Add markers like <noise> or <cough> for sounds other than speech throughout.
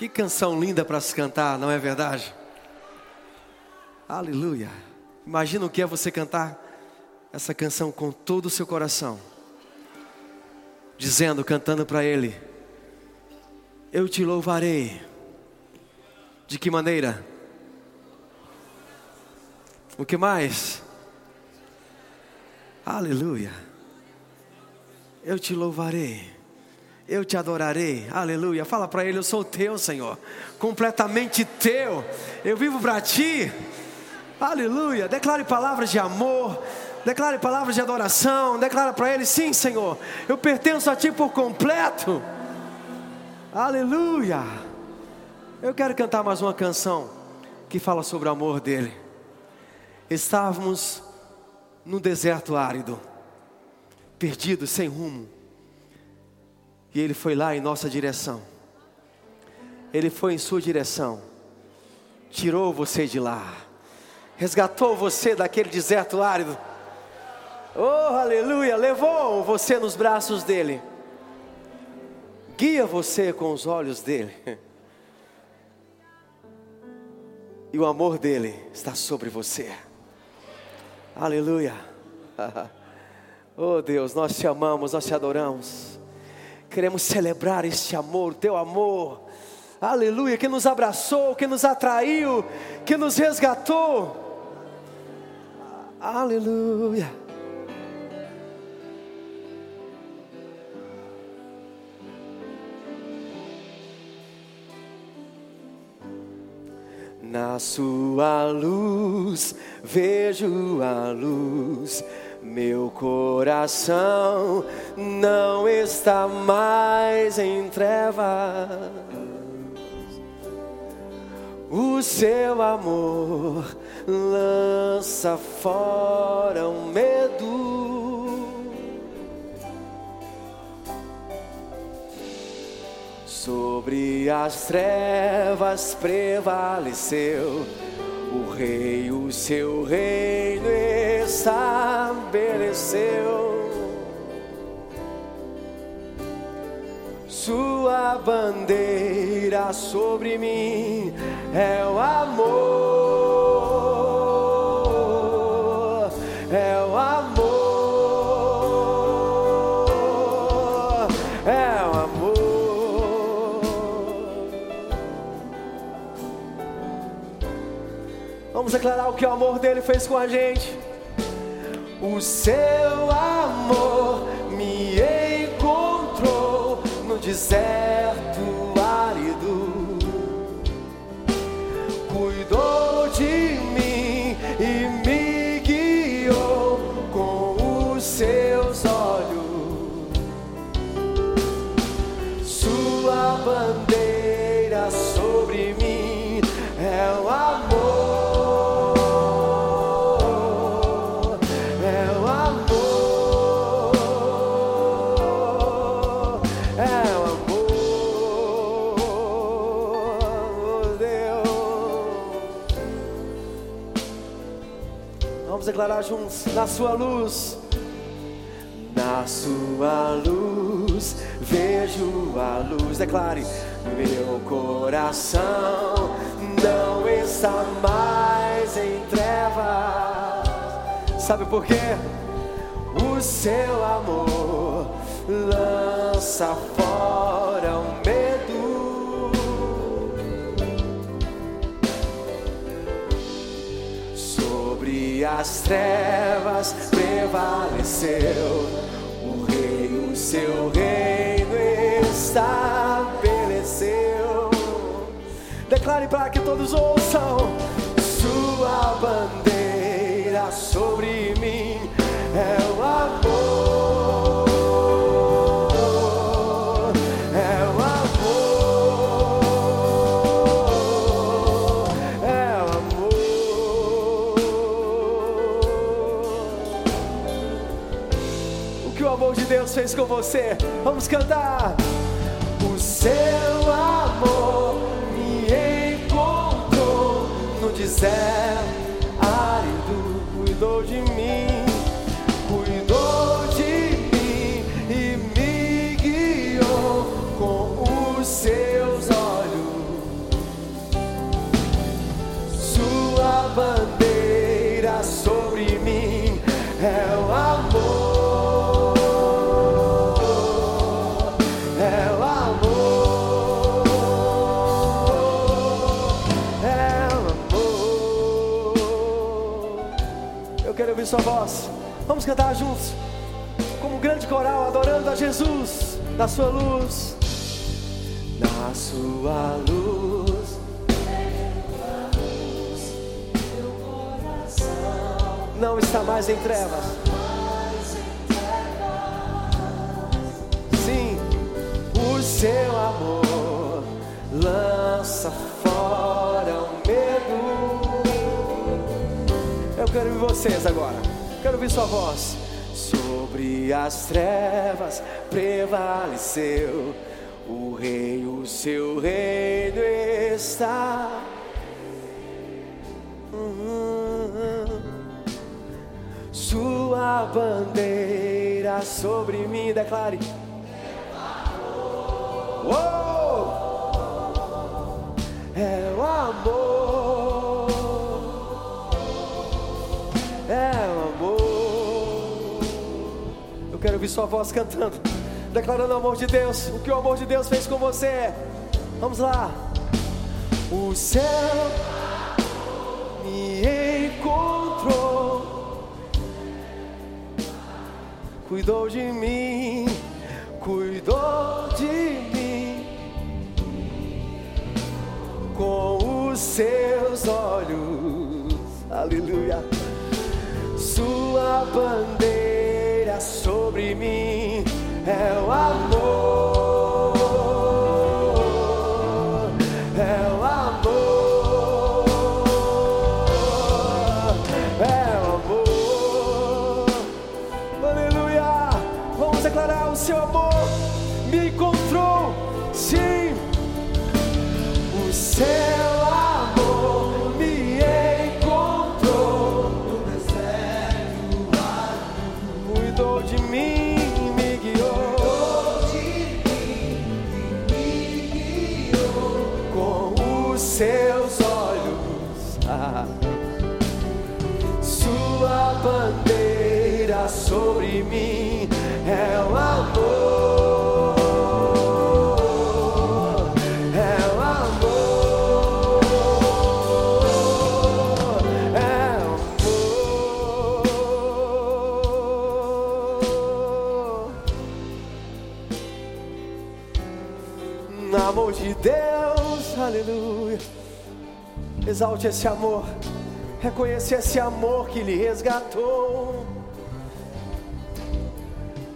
Que canção linda para se cantar, não é verdade? Aleluia. Imagina o que é você cantar essa canção com todo o seu coração, dizendo, cantando para Ele: Eu te louvarei. De que maneira? O que mais? Aleluia. Eu te louvarei eu te adorarei, aleluia. Fala para ele: Eu sou teu, Senhor, completamente teu, eu vivo para ti, aleluia. Declare palavras de amor, declare palavras de adoração, declara para ele: Sim, Senhor, eu pertenço a ti por completo, aleluia. Eu quero cantar mais uma canção que fala sobre o amor dele. Estávamos no deserto árido, perdidos, sem rumo e Ele foi lá em nossa direção. Ele foi em sua direção. Tirou você de lá. Resgatou você daquele deserto árido. Oh, aleluia! Levou você nos braços dele. Guia você com os olhos dele. E o amor dele está sobre você. Aleluia. <laughs> Oh Deus, nós te amamos, nós te adoramos. Queremos celebrar este amor, teu amor. Aleluia, que nos abraçou, que nos atraiu, que nos resgatou. Aleluia. Na sua luz vejo a luz meu coração não está mais em trevas. O seu amor lança fora o medo. Sobre as trevas prevaleceu o rei, o seu reino estabeleceu. Sua bandeira sobre mim é o amor, Vamos declarar o que o amor dele fez com a gente. O seu amor me encontrou no deserto na sua luz. Na sua luz vejo a luz. Declare: Meu coração não está mais em trevas. Sabe por quê? O seu amor lança fora o Sobre as trevas prevaleceu o rei, o seu reino estabeleceu. Declare para que todos ouçam sua bandeira sobre mim é o com você? Vamos cantar. O seu amor me encontrou no deserto Vamos cantar juntos, como um grande coral, adorando a Jesus na sua luz. Na sua luz. Não está mais em trevas. Sim, o seu amor lança fora o medo. Eu quero ouvir vocês agora. Ouvir sua voz. Sobre as trevas prevaleceu o rei, o seu reino está. Uhum. Sua bandeira sobre mim, declare. Sua voz cantando, declarando o amor de Deus. O que o amor de Deus fez com você. Vamos lá. O céu me encontrou, cuidou de mim, cuidou de mim com os seus olhos, aleluia. Sua bandeira sobre mim é o amor, Exalte esse amor. Reconheça esse amor que lhe resgatou.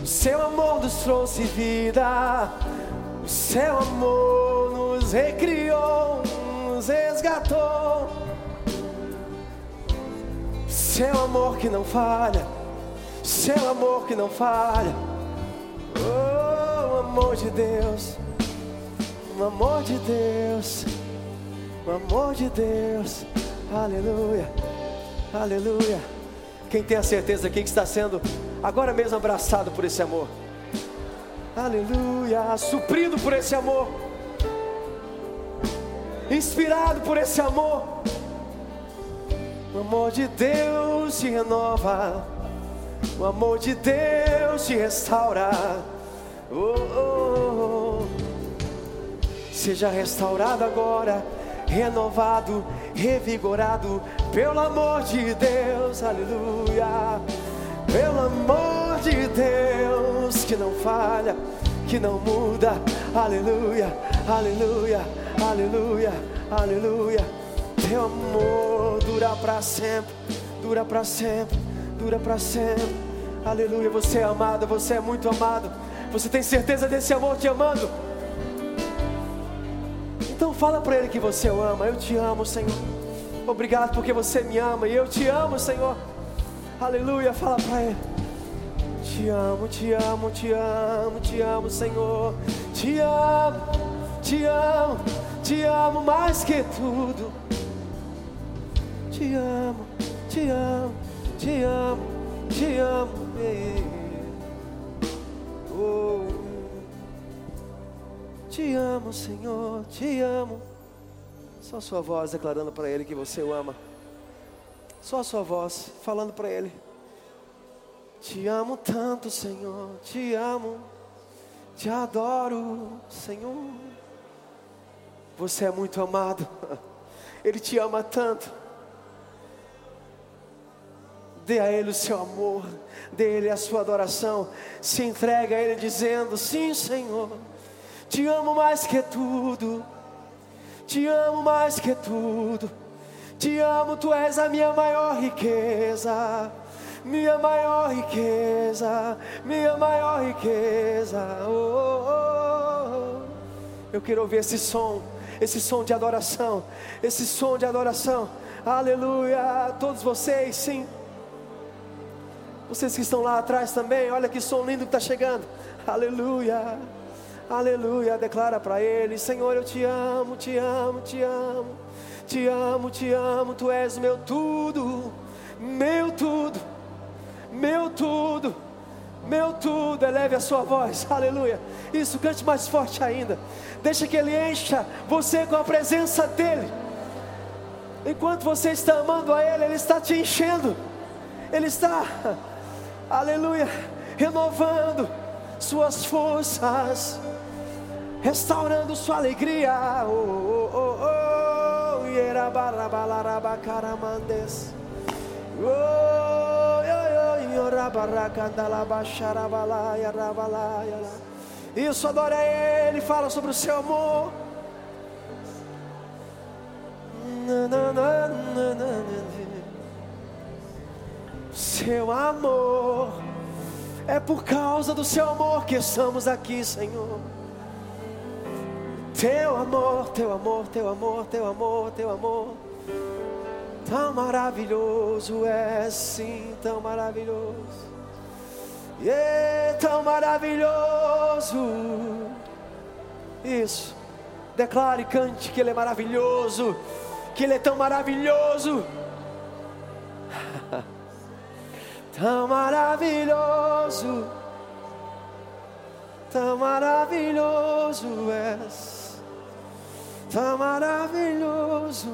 O seu amor nos trouxe vida. O seu amor nos recriou, nos resgatou. Seu amor que não falha. Seu amor que não falha. Oh, amor de Deus. O amor de Deus. O amor de Deus. Aleluia. Aleluia. Quem tem a certeza aqui que está sendo agora mesmo abraçado por esse amor? Aleluia. Suprido por esse amor. Inspirado por esse amor. O amor de Deus te renova. O amor de Deus te restaura. Oh, oh, oh. Seja restaurado agora, renovado, revigorado, pelo amor de Deus, aleluia. Pelo amor de Deus, que não falha, que não muda, aleluia, aleluia, aleluia, aleluia. Teu amor dura para sempre, dura para sempre, dura para sempre, aleluia. Você é amado, você é muito amado, você tem certeza desse amor te amando? Então fala para ele que você o ama. Eu te amo, Senhor. Obrigado porque você me ama e eu te amo, Senhor. Aleluia. Fala para ele. Te amo, te amo, te amo, te amo, Senhor. Te amo, te amo, te amo mais que tudo. Te amo, te amo, te amo, te amo. Oh. Te amo, Senhor, te amo. Só a sua voz declarando para Ele que você o ama. Só a sua voz falando para Ele. Te amo tanto, Senhor, te amo, te adoro, Senhor. Você é muito amado, <laughs> Ele te ama tanto. Dê a Ele o seu amor, dê a Ele a sua adoração. Se entrega a Ele dizendo: Sim, Senhor, te amo mais que tudo. Te amo mais que tudo. Te amo, tu és a minha maior riqueza. Minha maior riqueza, minha maior riqueza. Oh, oh, oh. Eu quero ouvir esse som, esse som de adoração, esse som de adoração. Aleluia. Todos vocês, sim. Vocês que estão lá atrás também, olha que som lindo que está chegando. Aleluia. Aleluia. Declara para Ele: Senhor, eu te amo, te amo, te amo. Te amo, te amo. Tu és meu tudo, meu tudo, meu tudo, meu tudo. Eleve a sua voz. <laughs> Aleluia. Isso, cante mais forte ainda. Deixa que Ele encha você com a presença dEle. Enquanto você está amando a Ele, Ele está te enchendo. Ele está <laughs> aleluia, renovando suas forças, restaurando sua alegria. Oh, oh, oh, oh. Isso, adora Ele, fala sobre o seu amor. Seu amor, é por causa do seu amor que estamos aqui, Senhor. Teu amor, teu amor, teu amor, teu amor, teu amor. Tão maravilhoso é, sim, tão maravilhoso. Yeah, tão maravilhoso. Isso. Declare, cante que Ele é maravilhoso. Que Ele é tão maravilhoso. <laughs> tão maravilhoso, tão maravilhoso és, tão maravilhoso,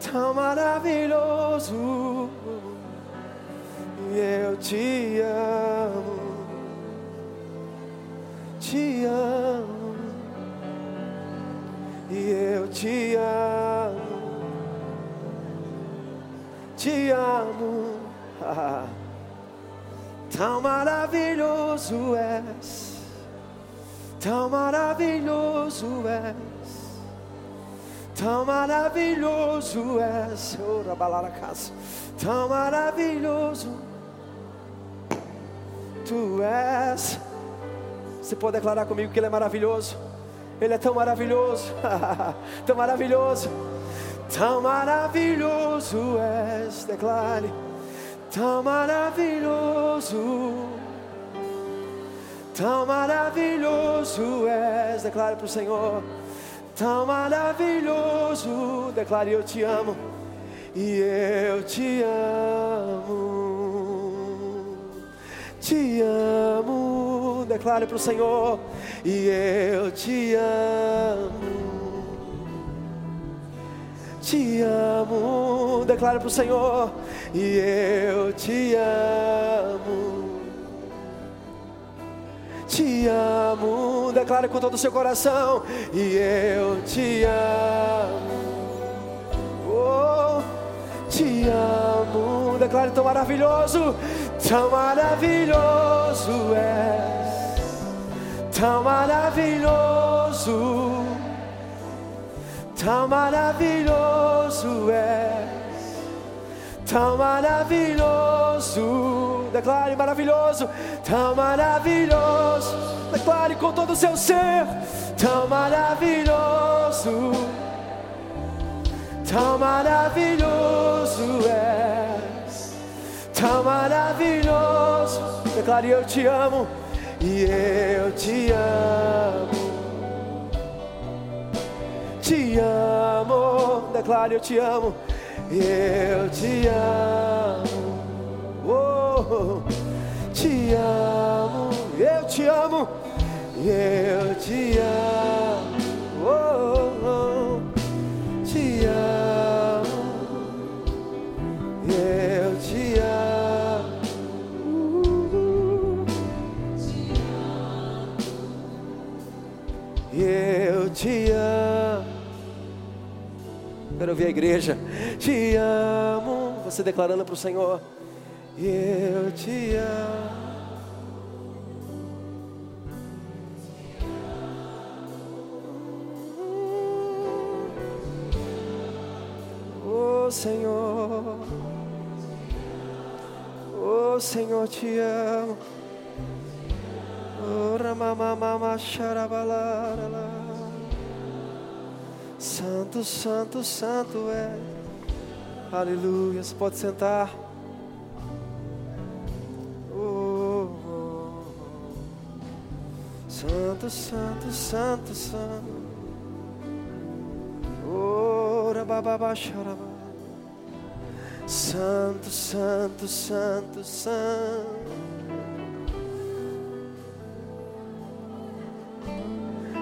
tão maravilhoso, e eu te amo, te amo, e eu te amo. Te amo. <laughs> tão maravilhoso és, tão maravilhoso és, tão maravilhoso és. Ora, balar a casa, tão maravilhoso. Tu és. Você pode declarar comigo que Ele é maravilhoso? Ele é tão maravilhoso, <laughs> tão maravilhoso. Tão maravilhoso és, declare. Tão maravilhoso. Tão maravilhoso és, declare para o Senhor. Tão maravilhoso, declare eu te amo. E eu te amo. Te amo, declare para o Senhor. E eu te amo te amo, declara para o Senhor, e eu te amo. Te amo, declara com todo o seu coração, e eu te amo. Oh, te amo, declara tão maravilhoso, tão maravilhoso é, tão maravilhoso Tão maravilhoso é, tão maravilhoso. Declare maravilhoso, tão maravilhoso. Declare com todo o seu ser, tão maravilhoso, tão maravilhoso é, tão maravilhoso. Declare eu te amo e eu te amo te amo, declare eu te amo, eu te amo, oh, te amo, eu te amo, eu te amo, oh, oh, te amo, eu te amo. Eu te amo. Quero ouvir a igreja. Te amo. você declarando para o Senhor: Eu te amo. Oh Senhor, oh Senhor, te amo. Santo, santo, santo é. Aleluia. Você pode sentar. Santo, santo, santo, santo. Oh, rabababa, xarabá. Santo, santo, santo, santo.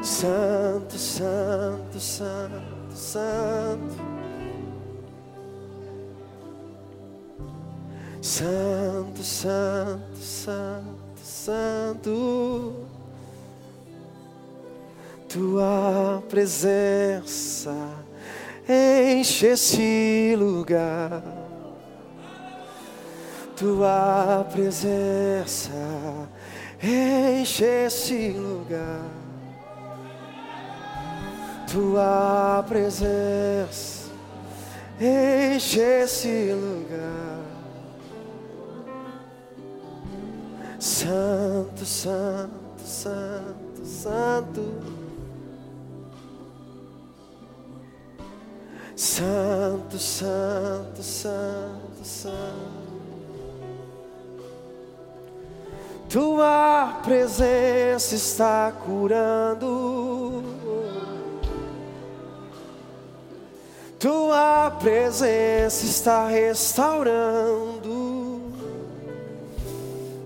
Santo, Santo, Santo, Santo. Santo, Santo, Santo, Santo. Tua presença enche esse lugar. Tua presença enche esse lugar tua presença enche esse lugar. Santo, Santo, Santo, Santo. Santo, Santo, Santo, Santo. Tua presença está curando. Tua presença está restaurando.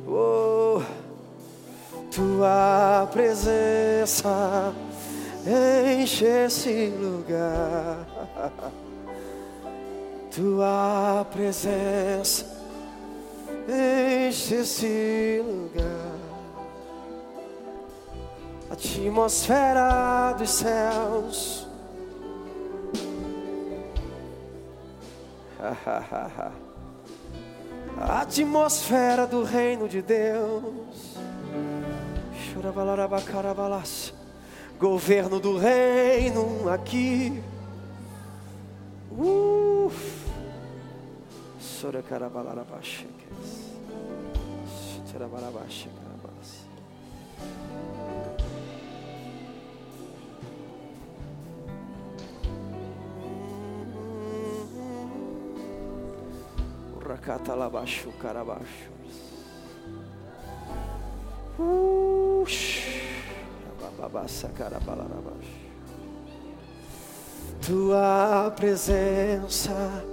Oh, tua presença enche esse lugar. Tua presença enche esse lugar. Atmosfera dos céus A <laughs> atmosfera do reino de Deus. Governo do reino aqui. Uh. Soracarabalarabaxeques. Soracarabalarabaxeques. Tua presença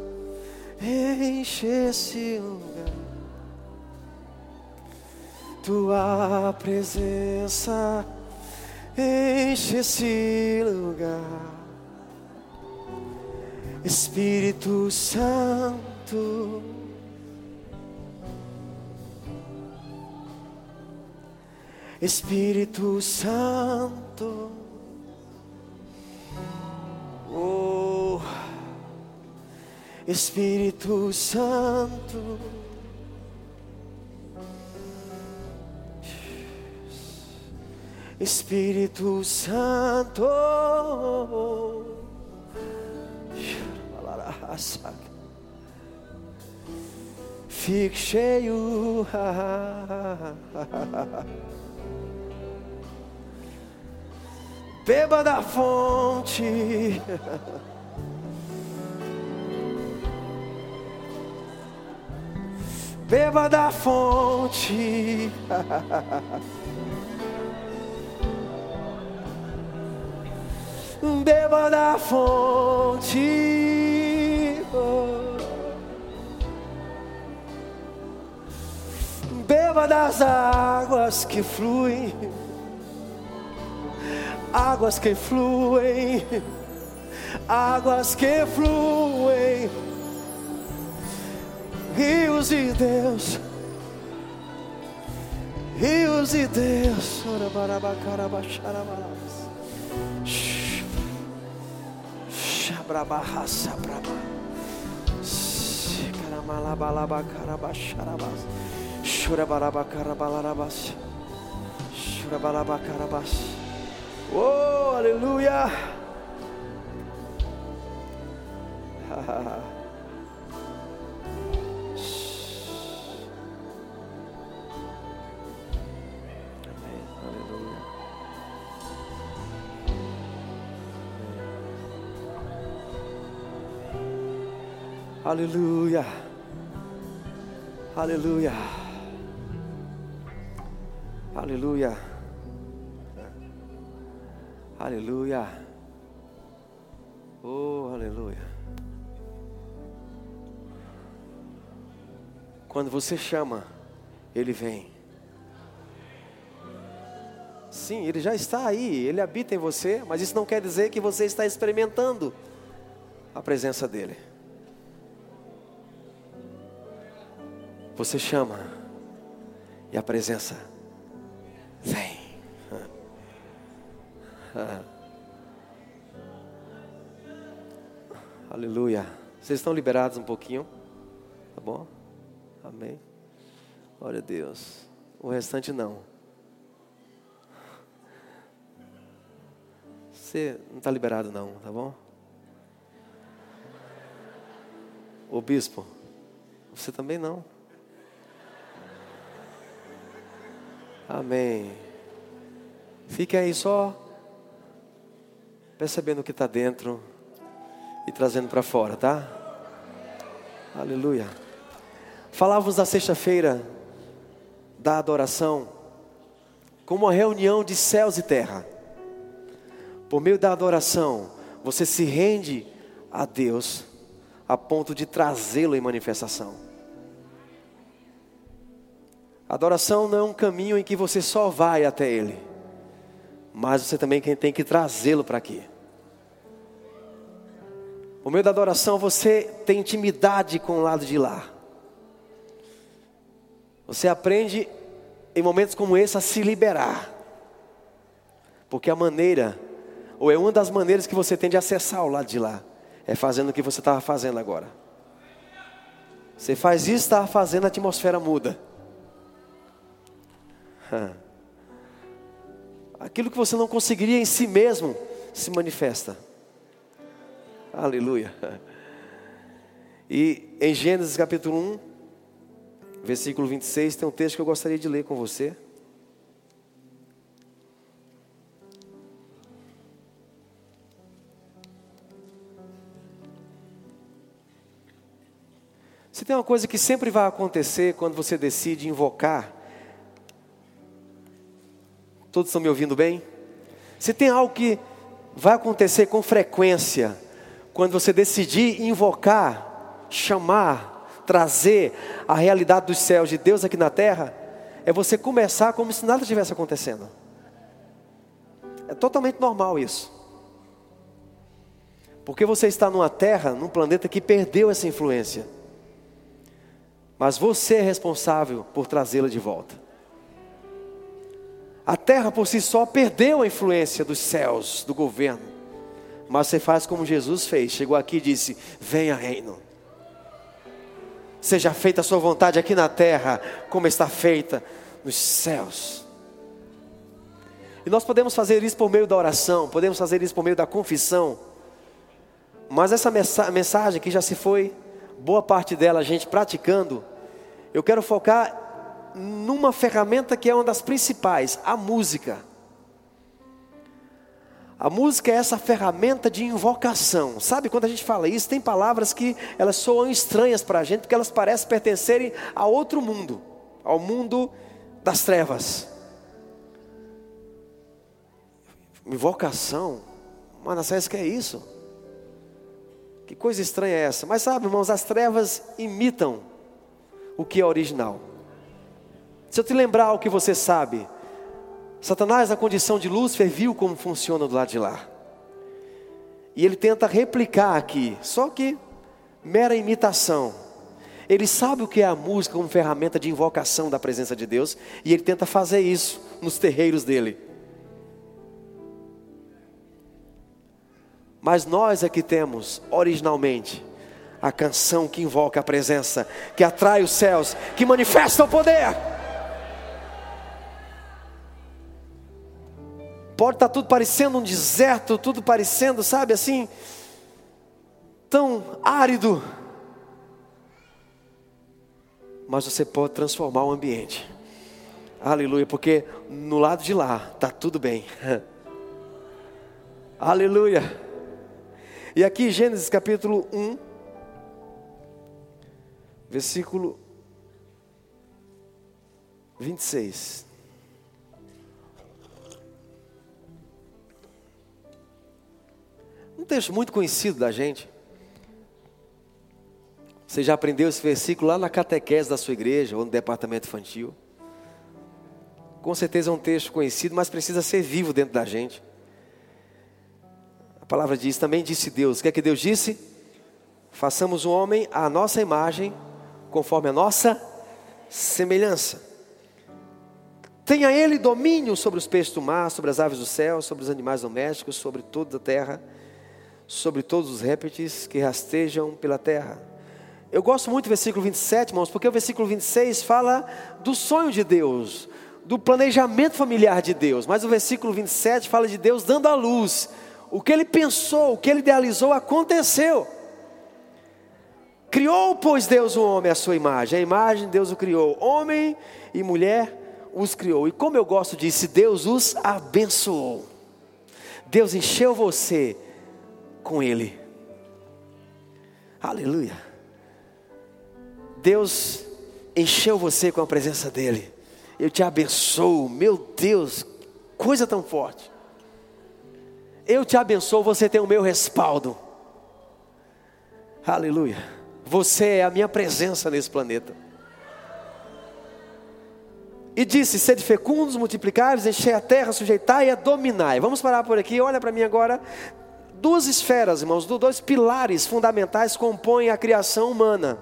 enche esse lugar. Tua presença enche esse lugar. Espírito Santo. Espírito Santo. Oh, Espírito Santo. Espírito Santo. Fique cheio. <laughs> Beba da fonte. Beba da fonte. Beba da fonte. Beba das águas que fluem águas que fluem, águas que fluem, rios de Deus, rios de Deus, barabacarabaxarabarabas, shabrabarraça braba, Shamalabalabacarabacharabas. Churabarabacarabas. Churabarabacarabas. Oh, aleluia! Aleluia. Aleluia. Aleluia. Aleluia. Oh, aleluia. Quando você chama, ele vem. Sim, ele já está aí, ele habita em você, mas isso não quer dizer que você está experimentando a presença dele. Você chama e a presença Aleluia. Vocês estão liberados um pouquinho? Tá bom? Amém. Glória a Deus. O restante não. Você não está liberado não, tá bom? O bispo, você também não. Amém. Fique aí só percebendo o que está dentro e trazendo para fora, tá? Aleluia. Falávamos na sexta-feira da adoração como uma reunião de céus e terra. Por meio da adoração, você se rende a Deus a ponto de trazê-lo em manifestação. Adoração não é um caminho em que você só vai até Ele, mas você também tem que trazê-lo para aqui. Por meio da adoração você tem intimidade com o lado de lá. Você aprende em momentos como esse a se liberar. Porque a maneira, ou é uma das maneiras que você tem de acessar o lado de lá, é fazendo o que você estava fazendo agora. Você faz isso, está fazendo, a atmosfera muda. <laughs> Aquilo que você não conseguiria em si mesmo se manifesta. Aleluia. E em Gênesis capítulo 1, versículo 26, tem um texto que eu gostaria de ler com você. Se tem uma coisa que sempre vai acontecer quando você decide invocar Todos estão me ouvindo bem? Se tem algo que vai acontecer com frequência, quando você decidir invocar, chamar, trazer a realidade dos céus de Deus aqui na terra, é você começar como se nada estivesse acontecendo. É totalmente normal isso. Porque você está numa terra, num planeta que perdeu essa influência. Mas você é responsável por trazê-la de volta. A terra por si só perdeu a influência dos céus, do governo. Mas você faz como Jesus fez, chegou aqui e disse: Venha reino. Seja feita a sua vontade aqui na terra, como está feita nos céus. E nós podemos fazer isso por meio da oração, podemos fazer isso por meio da confissão. Mas essa mensagem que já se foi, boa parte dela a gente praticando, eu quero focar numa ferramenta que é uma das principais, a música. A música é essa ferramenta de invocação. Sabe quando a gente fala isso, tem palavras que elas soam estranhas para a gente, porque elas parecem pertencerem a outro mundo, ao mundo das trevas. Invocação, Manassés, que é isso? Que coisa estranha é essa? Mas sabe, irmãos, as trevas imitam o que é original. Se eu te lembrar o que você sabe, Satanás, na condição de Lúcifer, viu como funciona do lado de lá. E ele tenta replicar aqui, só que mera imitação. Ele sabe o que é a música como ferramenta de invocação da presença de Deus, e ele tenta fazer isso nos terreiros dele. Mas nós é que temos, originalmente, a canção que invoca a presença, que atrai os céus, que manifesta o poder. Pode estar tudo parecendo um deserto, tudo parecendo, sabe, assim, tão árido. Mas você pode transformar o ambiente. Aleluia, porque no lado de lá está tudo bem. <laughs> Aleluia. E aqui Gênesis capítulo 1, versículo 26. Um texto muito conhecido da gente. Você já aprendeu esse versículo lá na catequese da sua igreja ou no departamento infantil. Com certeza é um texto conhecido, mas precisa ser vivo dentro da gente. A palavra diz, também disse Deus. O que é que Deus disse? Façamos o homem à nossa imagem, conforme a nossa semelhança. Tenha ele domínio sobre os peixes do mar, sobre as aves do céu, sobre os animais domésticos, sobre toda a terra, sobre todos os répteis que rastejam pela terra. Eu gosto muito do versículo 27, irmãos, porque o versículo 26 fala do sonho de Deus, do planejamento familiar de Deus, mas o versículo 27 fala de Deus dando a luz. O que ele pensou, o que ele idealizou aconteceu. Criou, pois, Deus o homem à sua imagem, a imagem de Deus o criou, homem e mulher os criou. E como eu gosto disso, Deus os abençoou. Deus encheu você com Ele. Aleluia. Deus encheu você com a presença dEle eu te abençoo. Meu Deus, coisa tão forte. Eu te abençoo, você tem o meu respaldo. Aleluia. Você é a minha presença nesse planeta. E disse: Sede fecundos, multiplicáveis, enchei a terra, sujeitai e a dominai. Vamos parar por aqui, olha para mim agora. Duas esferas, irmãos, dois pilares fundamentais compõem a criação humana: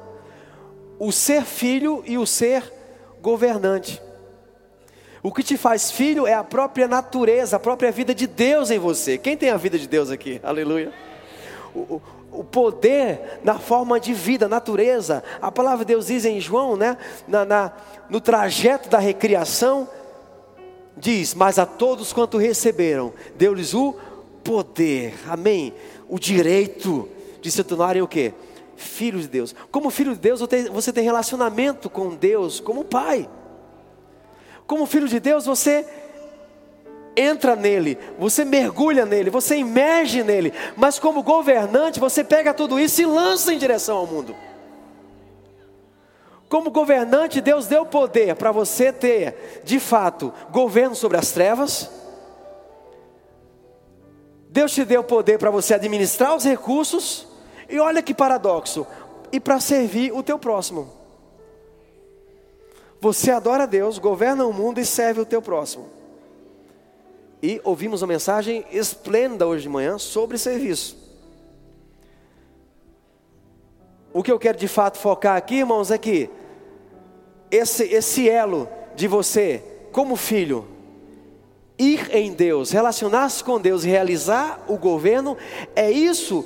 o ser filho e o ser governante. O que te faz filho é a própria natureza, a própria vida de Deus em você. Quem tem a vida de Deus aqui? Aleluia. O, o poder na forma de vida, natureza. A palavra de Deus diz em João, né? Na, na, no trajeto da recriação, diz: Mas a todos quanto receberam, deu-lhes o poder, amém? O direito de se tornarem o quê? Filhos de Deus. Como filho de Deus, você tem relacionamento com Deus como pai. Como filho de Deus, você entra nele, você mergulha nele, você emerge nele, mas como governante, você pega tudo isso e lança em direção ao mundo. Como governante, Deus deu poder para você ter, de fato, governo sobre as trevas. Deus te deu poder para você administrar os recursos. E olha que paradoxo, e para servir o teu próximo. Você adora Deus, governa o mundo e serve o teu próximo. E ouvimos uma mensagem esplêndida hoje de manhã sobre serviço. O que eu quero de fato focar aqui, irmãos, é que esse, esse elo de você, como filho, ir em Deus, relacionar-se com Deus e realizar o governo, é isso,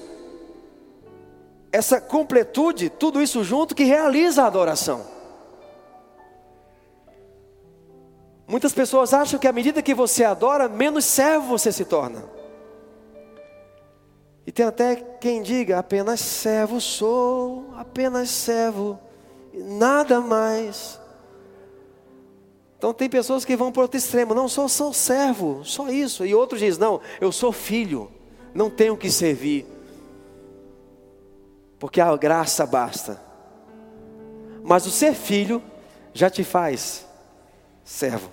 essa completude, tudo isso junto que realiza a adoração. Muitas pessoas acham que à medida que você adora, menos servo você se torna. E tem até quem diga: apenas servo sou, apenas servo, nada mais. Então tem pessoas que vão para outro extremo: não, sou, sou servo, só isso. E outros dizem: não, eu sou filho, não tenho que servir, porque a graça basta. Mas o ser filho já te faz servo.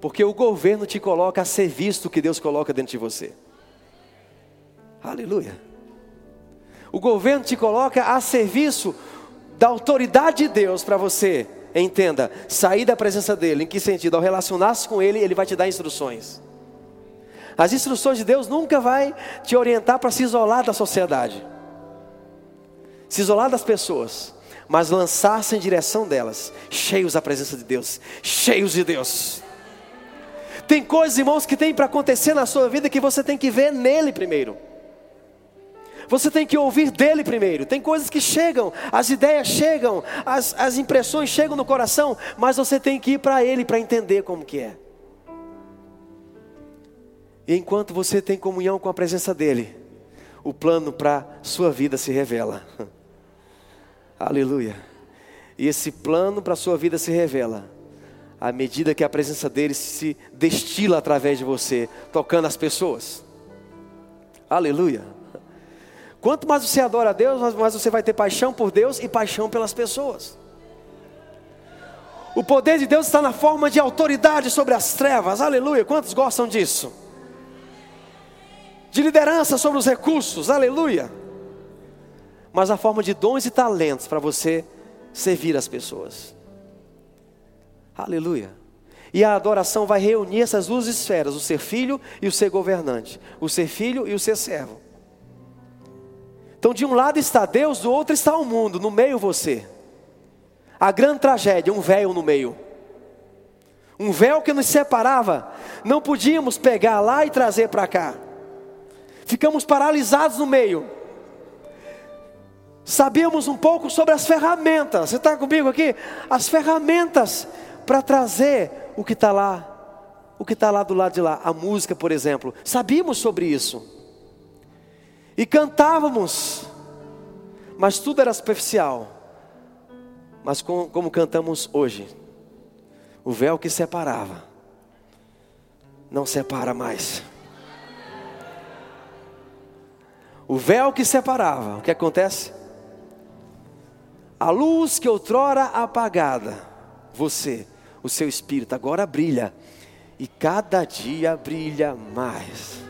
Porque o governo te coloca a serviço do que Deus coloca dentro de você. Aleluia. O governo te coloca a serviço da autoridade de Deus para você. Entenda, sair da presença dele. Em que sentido? Ao relacionar-se com ele, ele vai te dar instruções. As instruções de Deus nunca vai te orientar para se isolar da sociedade. Se isolar das pessoas mas lançar-se em direção delas, cheios da presença de Deus, cheios de Deus. Tem coisas, irmãos, que tem para acontecer na sua vida que você tem que ver nele primeiro. Você tem que ouvir dele primeiro. Tem coisas que chegam, as ideias chegam, as, as impressões chegam no coração, mas você tem que ir para ele para entender como que é. E enquanto você tem comunhão com a presença dele, o plano para sua vida se revela. <laughs> Aleluia. E esse plano para sua vida se revela à medida que a presença dele se destila através de você, tocando as pessoas. Aleluia. Quanto mais você adora a Deus, mais você vai ter paixão por Deus e paixão pelas pessoas. O poder de Deus está na forma de autoridade sobre as trevas. Aleluia. Quantos gostam disso? De liderança sobre os recursos. Aleluia. Mas a forma de dons e talentos para você servir as pessoas. Aleluia. E a adoração vai reunir essas duas esferas: o ser filho e o ser governante, o ser filho e o ser servo. Então, de um lado está Deus, do outro está o mundo, no meio você. A grande tragédia, um véu no meio. Um véu que nos separava, não podíamos pegar lá e trazer para cá. Ficamos paralisados no meio. Sabíamos um pouco sobre as ferramentas. Você está comigo aqui? As ferramentas para trazer o que está lá, o que está lá do lado de lá, a música, por exemplo. Sabíamos sobre isso. E cantávamos, mas tudo era superficial. Mas com, como cantamos hoje, o véu que separava, não separa mais. O véu que separava, o que acontece? A luz que outrora apagada, você o seu espírito agora brilha e cada dia brilha mais.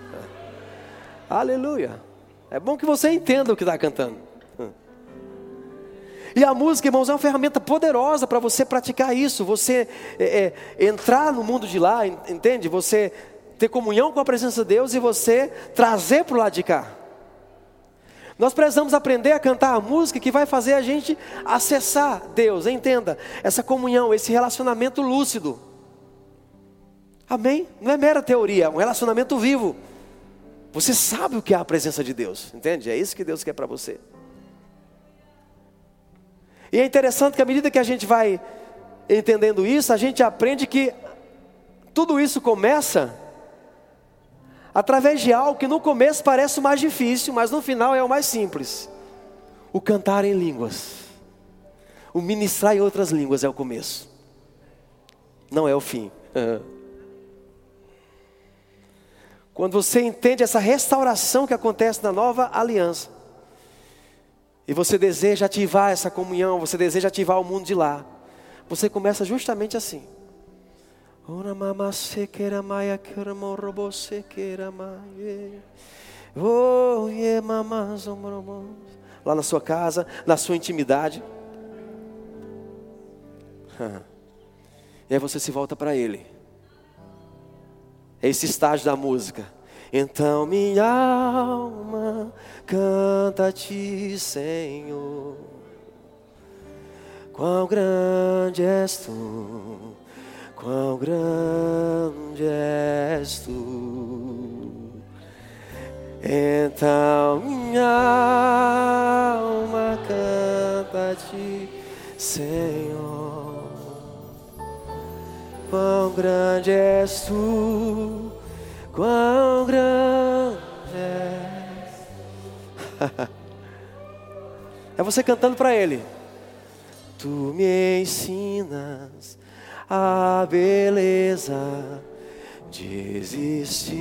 Aleluia. É bom que você entenda o que está cantando. E a música, irmãos, é uma ferramenta poderosa para você praticar isso, você é, é, entrar no mundo de lá, entende? Você ter comunhão com a presença de Deus e você trazer para o lado de cá. Nós precisamos aprender a cantar a música que vai fazer a gente acessar Deus, entenda, essa comunhão, esse relacionamento lúcido. Amém? Não é mera teoria, é um relacionamento vivo. Você sabe o que é a presença de Deus, entende? É isso que Deus quer para você. E é interessante que à medida que a gente vai entendendo isso, a gente aprende que tudo isso começa através de algo que no começo parece o mais difícil, mas no final é o mais simples: o cantar em línguas. O ministrar em outras línguas é o começo, não é o fim. <laughs> Quando você entende essa restauração que acontece na nova aliança, e você deseja ativar essa comunhão, você deseja ativar o mundo de lá, você começa justamente assim. Mama Lá na sua casa, na sua intimidade. <laughs> E aí você se volta para Ele. Esse estágio da música. Então minha alma canta a Ti, Senhor. Quão grande és Tu Quão grande és tu, então minha alma canta a ti, Senhor. Quão grande és tu, quão grande és. <laughs> É você cantando para Ele. Tu me ensinas a beleza de existir.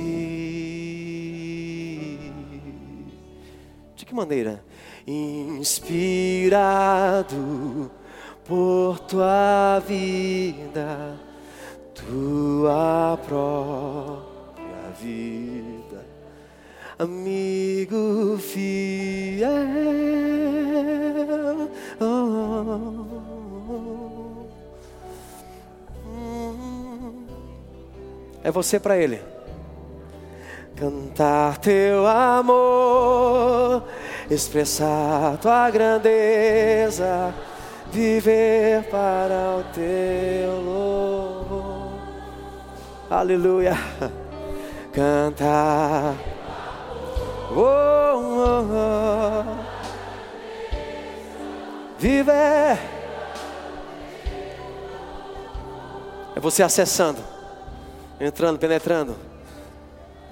De que maneira? Inspirado por tua vida, tua própria vida, amigo fiel. Oh. É você para Ele. Cantar teu amor, expressar tua grandeza, viver para o teu louvor. Aleluia. Cantar Oh, oh, oh. Vive. É você acessando, entrando, penetrando.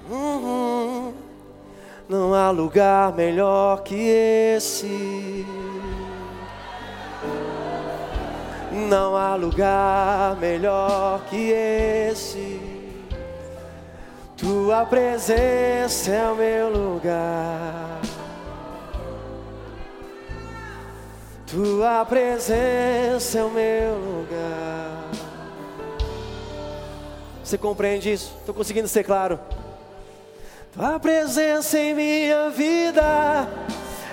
Uhum. Não há lugar melhor que esse. Não há lugar melhor que esse. Tua presença é o meu lugar. Tua presença é o meu lugar. Você compreende isso? Estou conseguindo ser claro. Tua presença em minha vida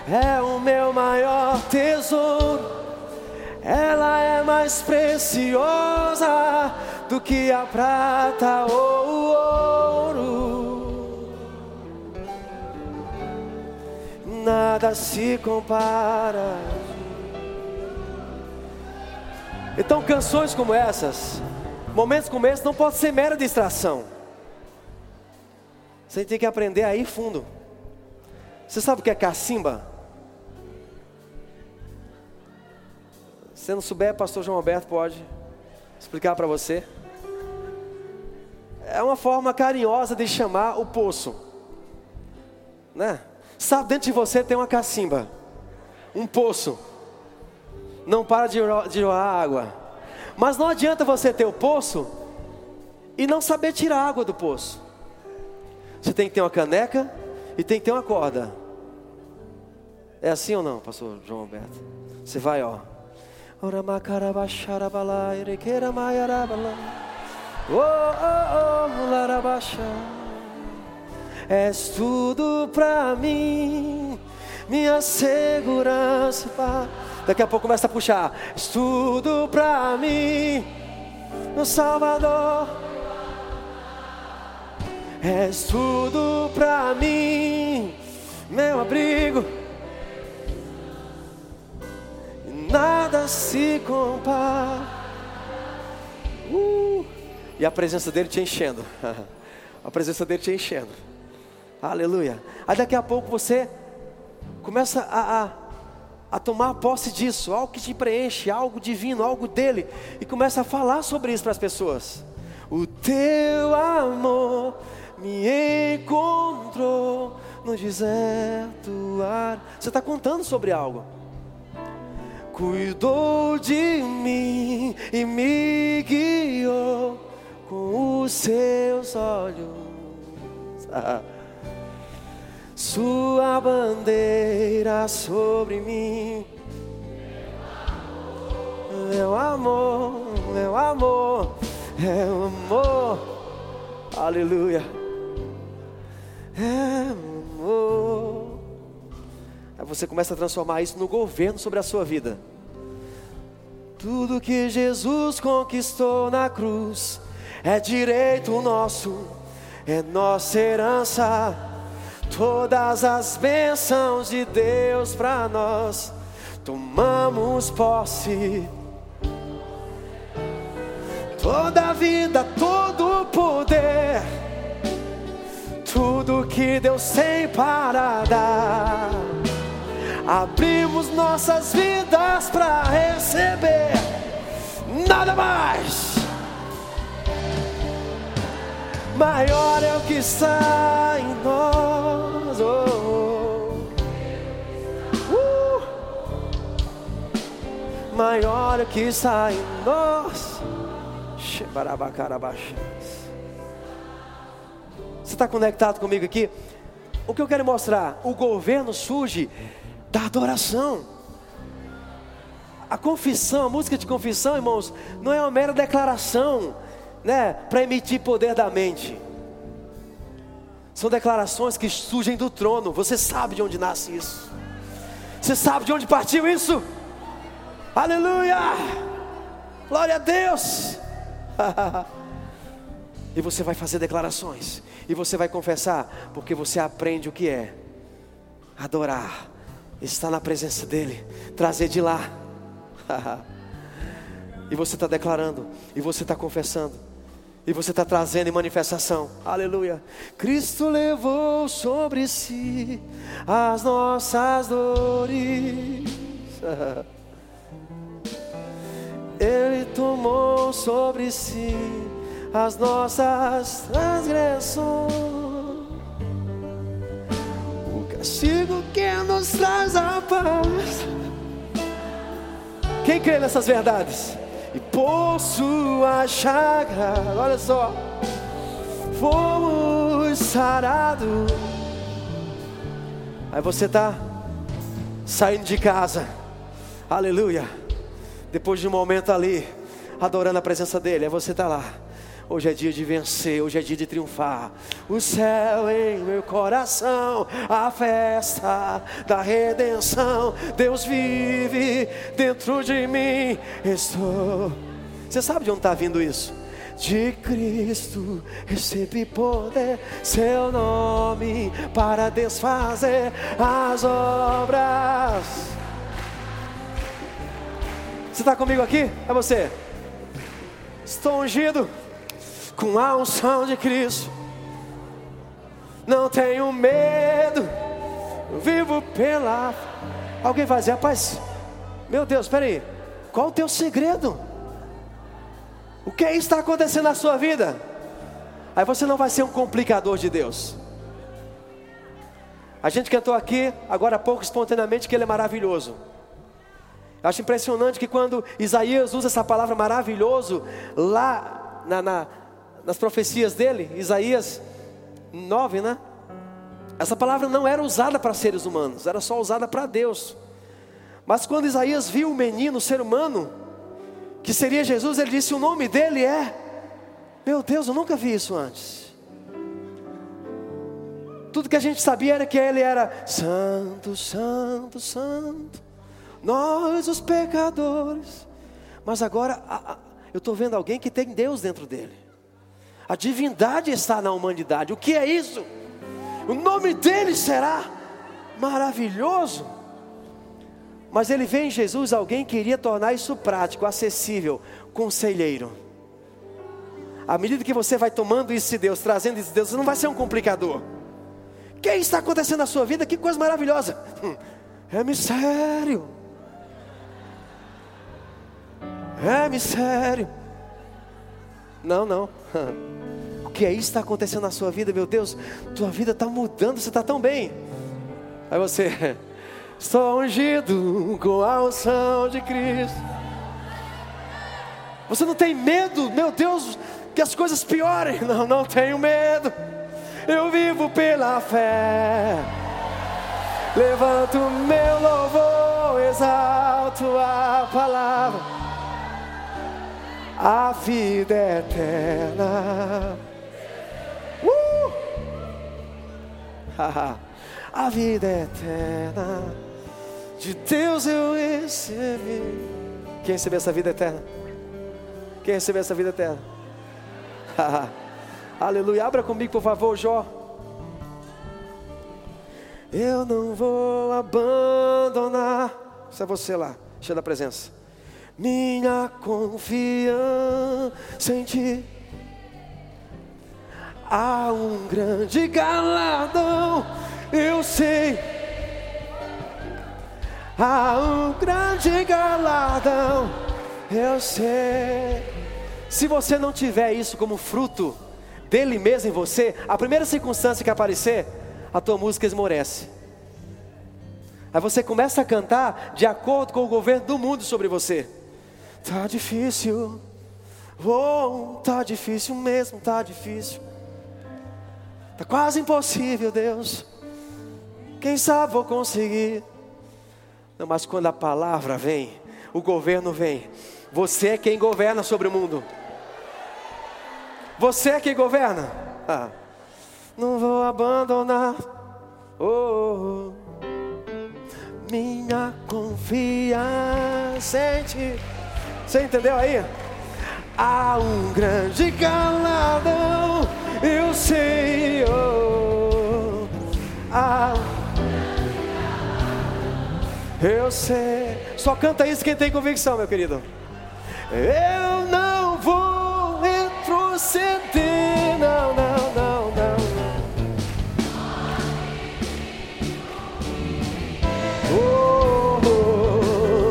é o meu maior tesouro ela é mais preciosa do que a prata ou o ouro. Nada se compara. Então, canções como essas, momentos como esse, não pode ser mera distração. Você tem que aprender a ir fundo. Você sabe o que é cacimba? Se não souber, pastor João Alberto pode explicar para você. É uma forma carinhosa de chamar o poço. Né? Sabe, dentro de você tem uma cacimba, um poço. Não para de jogar água. Mas não adianta você ter o poço e não saber tirar água do poço. Você tem que ter uma caneca e tem que ter uma corda. É assim ou não, pastor João Alberto? Você vai, ó. Ora erequeira maiarabala. Oh, oh, oh, larabaixa. És tudo pra mim, minha segurança. Daqui a pouco começa a puxar. És tudo pra mim, meu Salvador. És tudo pra mim, meu abrigo. nada se compara. Uh, e a presença dele te enchendo. <laughs> a presença dele te enchendo. Aleluia. Aí daqui a pouco você começa a, a, a, tomar posse disso, algo que te preenche, algo divino, algo dele, e começa a falar sobre isso para as pessoas. O teu amor me encontrou no deserto. Ar. Você está contando sobre algo cuidou de mim e me guiou com os seus olhos. Sua bandeira sobre mim. Meu amor, meu amor, meu amor, aleluia. É amor. Aí você começa a transformar isso no governo sobre a sua vida. Tudo que Jesus conquistou na cruz é direito nosso, é nossa herança. Todas as bênçãos de Deus para nós, tomamos posse. Toda vida, todo poder, tudo que Deus tem para dar abrimos nossas vidas para receber nada mais. Maior é o que está em nós. Oh, oh. Uh. Maior é o que está em nós. Você está conectado comigo aqui? O que eu quero mostrar? O governo surge da adoração. A confissão, a música de confissão, irmãos, não é uma mera declaração, né, para emitir poder da mente. São declarações que surgem do trono. Você sabe de onde nasce isso? Você sabe de onde partiu isso? Aleluia! Glória a Deus! <laughs> e você vai fazer declarações, e você vai confessar, porque você aprende o que é adorar estar na presença dEle, trazer de lá. <laughs> e você está declarando, e você está confessando, E você está trazendo em manifestação, aleluia. Cristo levou sobre si as nossas dores. <laughs> Ele tomou sobre si as nossas transgressões. O castigo que nos traz a paz. Quem crê nessas verdades? Por sua chaga, olha só, fomos sarados. Aí você está saindo de casa, aleluia depois de um momento ali, adorando a presença dEle, aí você está lá. Hoje é dia de vencer, hoje é dia de triunfar. O céu em meu coração, a festa da redenção. Deus vive dentro de mim. Estou. Você sabe de onde está vindo isso? De Cristo recebi poder, seu nome para desfazer as obras. Você está comigo aqui? É você. Estou ungido com a unção de Cristo. Não tenho medo. Vivo pela. Alguém vai dizer, rapaz, meu Deus, espera aí. Qual o teu segredo? O que está acontecendo na sua vida? Aí você não vai ser um complicador de Deus. A gente cantou aqui, agora há pouco, espontaneamente, que Ele é maravilhoso. Eu acho impressionante que quando Isaías usa essa palavra maravilhoso, lá na, na, nas profecias dele, Isaías 9, né? Essa palavra não era usada para seres humanos, era só usada para Deus. Mas quando Isaías viu o menino, o ser humano, que seria Jesus, ele disse: O nome dele é. Meu Deus, eu nunca vi isso antes. Tudo que a gente sabia era que ele era santo, santo, santo nós os pecadores. Mas agora eu estou vendo alguém que tem Deus dentro dele. A divindade está na humanidade. O que é isso? O nome dele será maravilhoso. Mas ele vê em Jesus alguém que iria tornar isso prático, acessível, conselheiro. À medida que você vai tomando isso de Deus, trazendo isso de Deus, você não vai ser um complicador. O que está acontecendo na sua vida? Que coisa maravilhosa! Hum, é mistério. É mistério. Não, não. <laughs> Que é isso que está acontecendo na sua vida, meu Deus? Tua vida está mudando, você está tão bem. Aí você, <laughs> estou ungido com a unção de Cristo. Você não tem medo, meu Deus, que as coisas piorem. Não, não tenho medo. Eu vivo pela fé. Levanto meu louvor, exalto a palavra a vida eterna. Uh! a vida eterna de Deus eu recebi. Quem recebeu essa vida eterna? Quem recebeu essa vida eterna? Aleluia. Abra comigo, por favor, Jó. Eu não vou abandonar. Isso é você lá, cheio da presença minha confiança em ti. Há um grande galardão, eu sei. Há um grande galardão, eu sei. Se você não tiver isso como fruto dele mesmo em você, a primeira circunstância que aparecer, a tua música esmorece. Aí você começa a cantar de acordo com o governo do mundo sobre você. Tá difícil. Oh, tá difícil mesmo, tá difícil. Tá quase impossível, Deus. Quem sabe vou conseguir. Não, mas quando a palavra vem, o governo vem. Você é quem governa sobre o mundo. Você é quem governa. Ah, não vou abandonar. Oh, minha confiança em ti. Você entendeu aí? Há um grande galardão, eu sei, oh, ah. eu sei. Só canta isso quem tem convicção, meu querido. Eu não vou retroceder, não, não, não, não. Oh, oh, oh,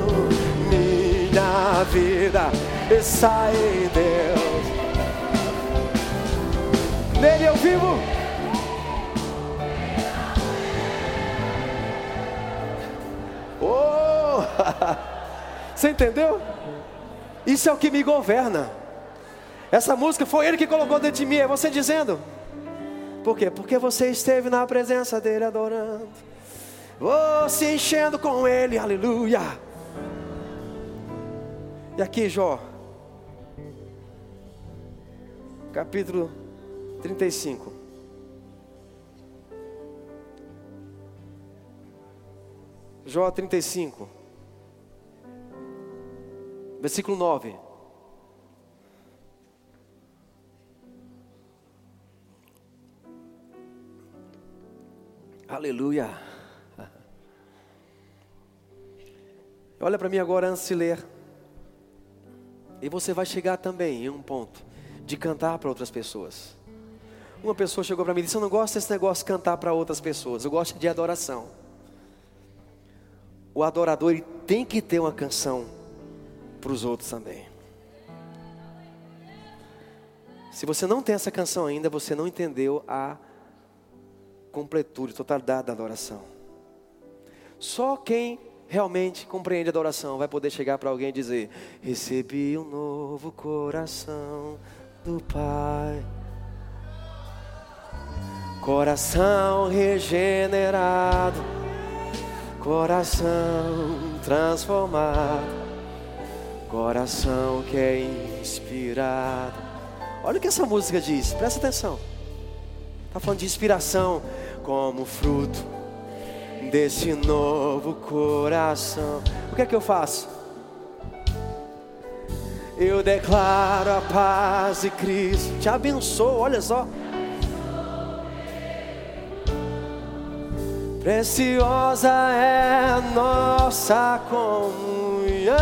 oh. minha vida está em Deus. Nele eu vivo. Oh! <laughs> Você entendeu? Isso é o que me governa. Essa música foi Ele que colocou dentro de mim, é você dizendo. Por quê? Porque você esteve na presença dEle adorando. Oh, se enchendo com Ele, aleluia. E aqui, Jó, capítulo 35. Jó 35, versículo 9. Aleluia. Olha para mim agora antes de ler. E você vai chegar também em um ponto de cantar para outras pessoas. Uma pessoa chegou para mim e disse: Eu não gosto desse negócio de cantar para outras pessoas, eu gosto de adoração. O adorador tem que ter uma canção para os outros também. Se você não tem essa canção ainda, você não entendeu a completude, totalidade da adoração. Só quem realmente compreende a adoração vai poder chegar para alguém e dizer: Recebi um novo coração do Pai. Coração regenerado, coração transformado, coração que é inspirado. Olha o que essa música diz, presta atenção. Está falando de inspiração como fruto desse novo coração. O que é que eu faço? Eu declaro a paz de Cristo. Te abençoo, olha só. Preciosa é nossa comunhão.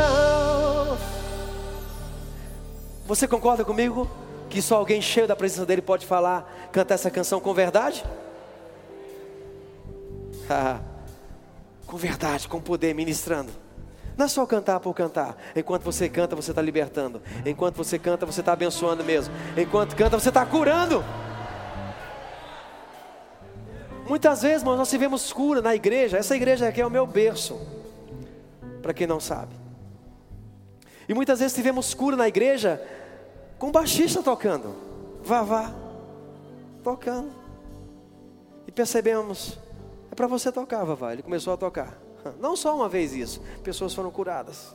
Você concorda comigo que só alguém cheio da presença dele pode falar, cantar essa canção com verdade? <laughs> com verdade, com poder, ministrando. Não é só cantar por cantar. Enquanto você canta, você está libertando. Enquanto você canta, você está abençoando mesmo. Enquanto canta, você está curando. Muitas vezes, irmãos, nós tivemos cura na igreja. Essa igreja aqui é o meu berço. Para quem não sabe. E muitas vezes tivemos cura na igreja com baixista tocando. Vá, vá. Tocando. E percebemos. É para você tocar, Vavá. Ele começou a tocar. <laughs> Não só uma vez isso. Pessoas foram curadas.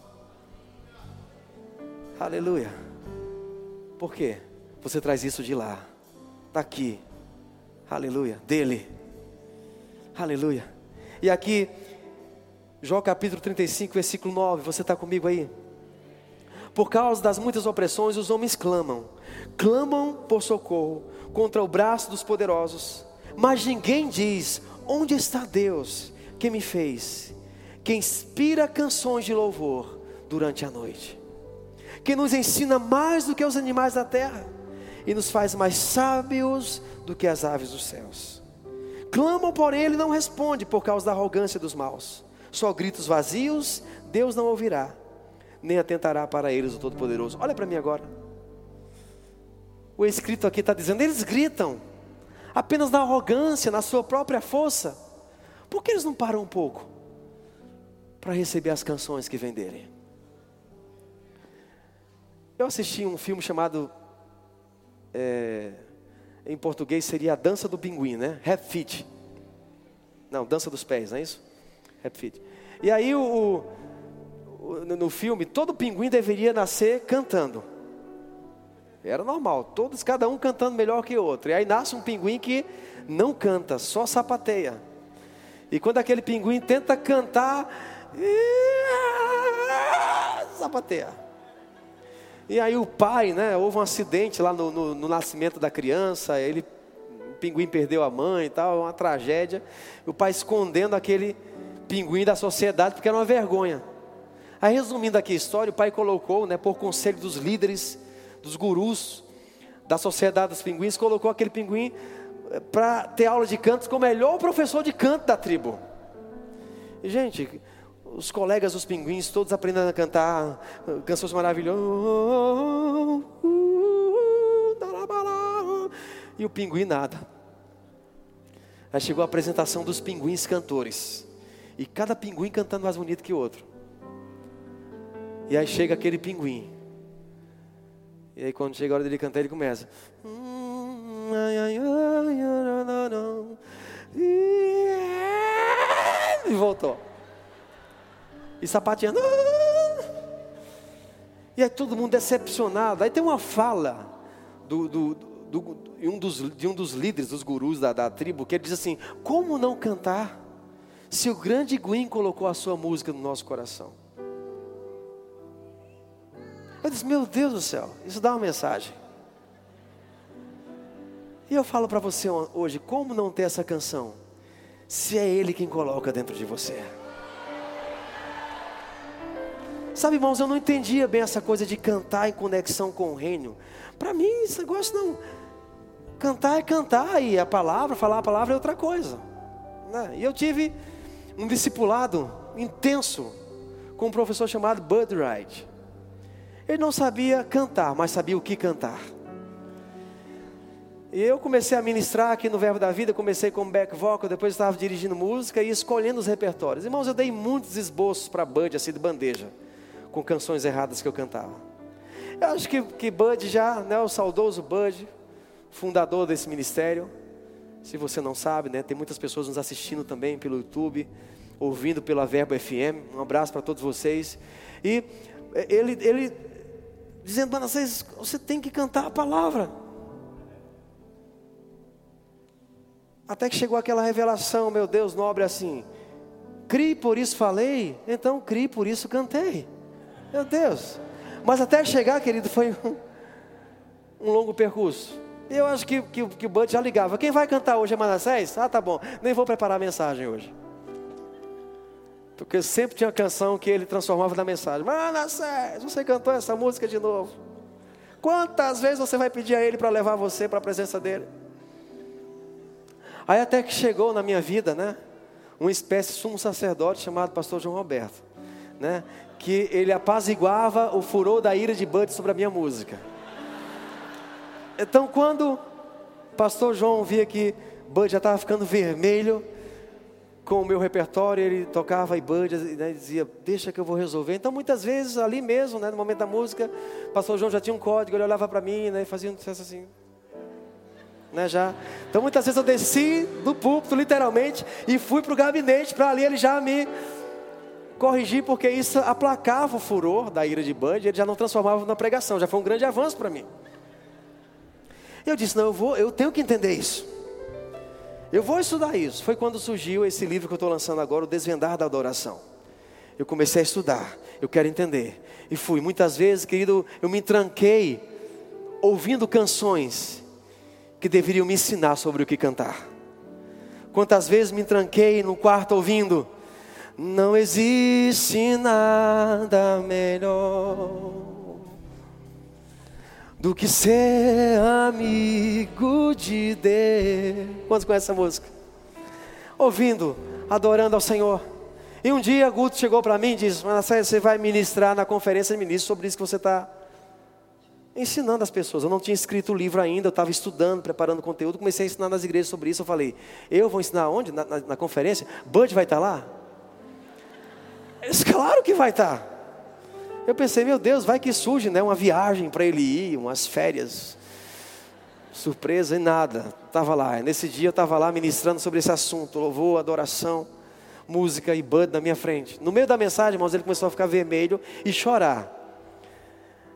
Aleluia. Por quê? Você traz isso de lá. Está aqui. Aleluia. Dele. Aleluia. E aqui, Jó capítulo 35, versículo 9. Você está comigo aí? Por causa das muitas opressões, os homens clamam, clamam por socorro contra o braço dos poderosos, mas ninguém diz: onde está Deus que me fez, que inspira canções de louvor durante a noite, que nos ensina mais do que os animais da terra e nos faz mais sábios do que as aves dos céus. Clamam, porém, ele não responde por causa da arrogância dos maus. Só gritos vazios, Deus não ouvirá, nem atentará para eles o Todo-Poderoso. Olha para mim agora. O escrito aqui está dizendo: eles gritam, apenas na arrogância, na sua própria força. Por que eles não param um pouco para receber as canções que vêm dele? Eu assisti um filme chamado é, em português seria a dança do pinguim, né? Rap Fit. Não, dança dos pés, não é isso? Rap Fit. E aí o, o, no filme todo pinguim deveria nascer cantando. Era normal, todos, cada um cantando melhor que o outro. E aí nasce um pinguim que não canta, só sapateia. E quando aquele pinguim tenta cantar, sapateia. E aí o pai, né, houve um acidente lá no, no, no nascimento da criança, ele, o pinguim perdeu a mãe e tal, uma tragédia. O pai escondendo aquele pinguim da sociedade porque era uma vergonha. Aí resumindo aqui a história, o pai colocou, né, por conselho dos líderes, dos gurus da sociedade dos pinguins, colocou aquele pinguim eh, para ter aula de cantos com o melhor professor de canto da tribo. Gente, os colegas dos pinguins, todos aprendendo a cantar canções maravilhosas. E o pinguim nada. Aí chegou a apresentação dos pinguins cantores. E cada pinguim cantando mais bonito que o outro. E aí chega aquele pinguim. E aí quando chega a hora dele cantar, ele começa. E voltou. E sapateando. E aí todo mundo decepcionado. Aí tem uma fala do, do, do, de, um dos, de um dos líderes, dos gurus da, da tribo, que ele diz assim: Como não cantar se o grande Gwyn colocou a sua música no nosso coração? Eu disse: Meu Deus do céu, isso dá uma mensagem. E eu falo para você hoje: como não ter essa canção, se é Ele quem coloca dentro de você? Sabe, irmãos, eu não entendia bem essa coisa de cantar em conexão com o reino. Para mim, esse negócio não. Cantar é cantar, e a palavra, falar a palavra é outra coisa. Né? E eu tive um discipulado intenso com um professor chamado Bud Wright. Ele não sabia cantar, mas sabia o que cantar. E eu comecei a ministrar aqui no Verbo da Vida, comecei como back vocal, depois estava dirigindo música e escolhendo os repertórios. Irmãos, eu dei muitos esboços para Bud, assim, de bandeja, com canções erradas que eu cantava. Eu acho que, que Bud já, né, o saudoso Bud, fundador desse ministério. Se você não sabe, né, tem muitas pessoas nos assistindo também pelo YouTube, ouvindo pela Verbo FM. Um abraço para todos vocês. E eh, ele, ele dizendo vocês: você tem que cantar a palavra. Até que chegou aquela revelação, meu Deus, nobre assim. Crie, por isso falei, então crie, por isso cantei. Meu Deus. Mas até chegar, querido, foi um, um longo percurso. Eu acho que, que, que o Bud já ligava. Quem vai cantar hoje é Manassés? Ah, tá bom. Nem vou preparar a mensagem hoje. Porque sempre tinha canção que ele transformava na mensagem. Manassés, você cantou essa música de novo. Quantas vezes você vai pedir a ele para levar você para a presença dele? Aí até que chegou na minha vida, né? Uma espécie de sumo sacerdote chamado pastor João Roberto, né? Que ele apaziguava o furor da ira de Bud sobre a minha música. Então, quando pastor João via que Bud já estava ficando vermelho com o meu repertório, ele tocava e Bud né, dizia, deixa que eu vou resolver. Então, muitas vezes, ali mesmo, né, no momento da música, pastor João já tinha um código, ele olhava para mim né, e fazia um sucesso assim. Né, já. Então, muitas vezes eu desci do púlpito, literalmente, e fui para o gabinete, para ali ele já me corrigir, porque isso aplacava o furor da ira de Bud, ele já não transformava na pregação, já foi um grande avanço para mim. Eu disse: não, eu vou, eu tenho que entender isso. Eu vou estudar isso. Foi quando surgiu esse livro que eu estou lançando agora, O Desvendar da Adoração. Eu comecei a estudar, eu quero entender. E fui. Muitas vezes, querido, eu me tranquei ouvindo canções que deveriam me ensinar sobre o que cantar. Quantas vezes me tranquei no quarto ouvindo, não existe nada melhor do que ser amigo de Deus. Quantos conhecem essa música? Ouvindo, adorando ao Senhor. E um dia Guto chegou para mim e disse: Manassés, você vai ministrar na conferência de ministros sobre isso que você está ensinando as pessoas. Eu não tinha escrito o livro ainda, eu estava estudando, preparando conteúdo, comecei a ensinar nas igrejas sobre isso. Eu falei: Eu vou ensinar onde? Na, na, na conferência? Bud vai estar tá lá? Disse, claro que vai estar. Tá. Eu pensei, meu Deus, vai que surge né, uma viagem para ele ir, umas férias. Surpresa e nada. Estava lá. Nesse dia eu estava lá ministrando sobre esse assunto: louvor, adoração, música e bud na minha frente. No meio da mensagem, irmãos, ele começou a ficar vermelho e chorar.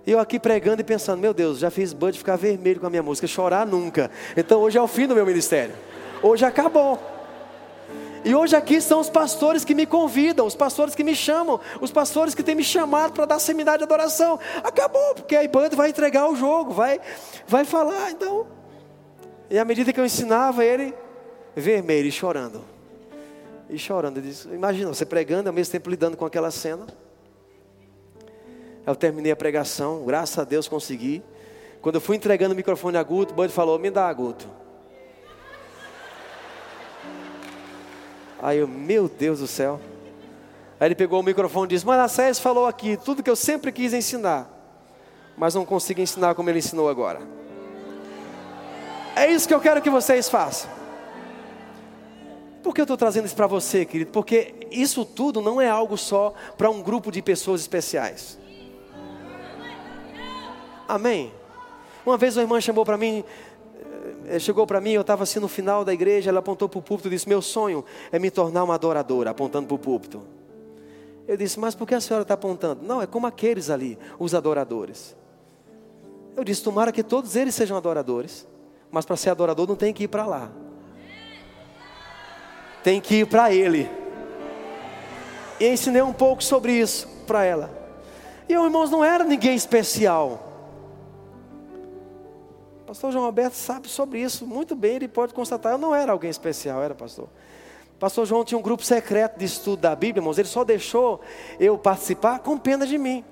E eu aqui pregando e pensando: meu Deus, já fiz Bud ficar vermelho com a minha música, chorar nunca. Então hoje é o fim do meu ministério. Hoje acabou. E hoje aqui são os pastores que me convidam, os pastores que me chamam, os pastores que têm me chamado para dar seminário de adoração. Acabou, porque a Iband vai entregar o jogo, vai, vai falar. Então, e à medida que eu ensinava ele, vermelho e chorando. E chorando. Eu disse, imagina, você pregando ao mesmo tempo lidando com aquela cena. Eu terminei a pregação, graças a Deus consegui. Quando eu fui entregando o microfone a Guto, o Bud falou: Me dá, Guto. Aí eu, meu Deus do céu. Aí ele pegou o microfone e disse: Manassés falou aqui tudo que eu sempre quis ensinar, mas não consigo ensinar como ele ensinou agora. É isso que eu quero que vocês façam. Por que eu estou trazendo isso para você, querido? Porque isso tudo não é algo só para um grupo de pessoas especiais. Amém? Uma vez uma irmã chamou para mim, chegou para mim, eu estava assim no final da igreja, ela apontou para o púlpito e disse: Meu sonho é me tornar uma adoradora, apontando para o púlpito. Eu disse: Mas por que a senhora está apontando? Não, é como aqueles ali, os adoradores. Eu disse: Tomara que todos eles sejam adoradores, mas para ser adorador não tem que ir para lá, tem que ir para Ele. E ensinei um pouco sobre isso para ela. E eu, irmãos, não era ninguém especial. Pastor João Alberto sabe sobre isso muito bem, ele pode constatar. Eu não era alguém especial, era pastor. Pastor João tinha um grupo secreto de estudo da Bíblia, irmãos. Ele só deixou eu participar com pena de mim.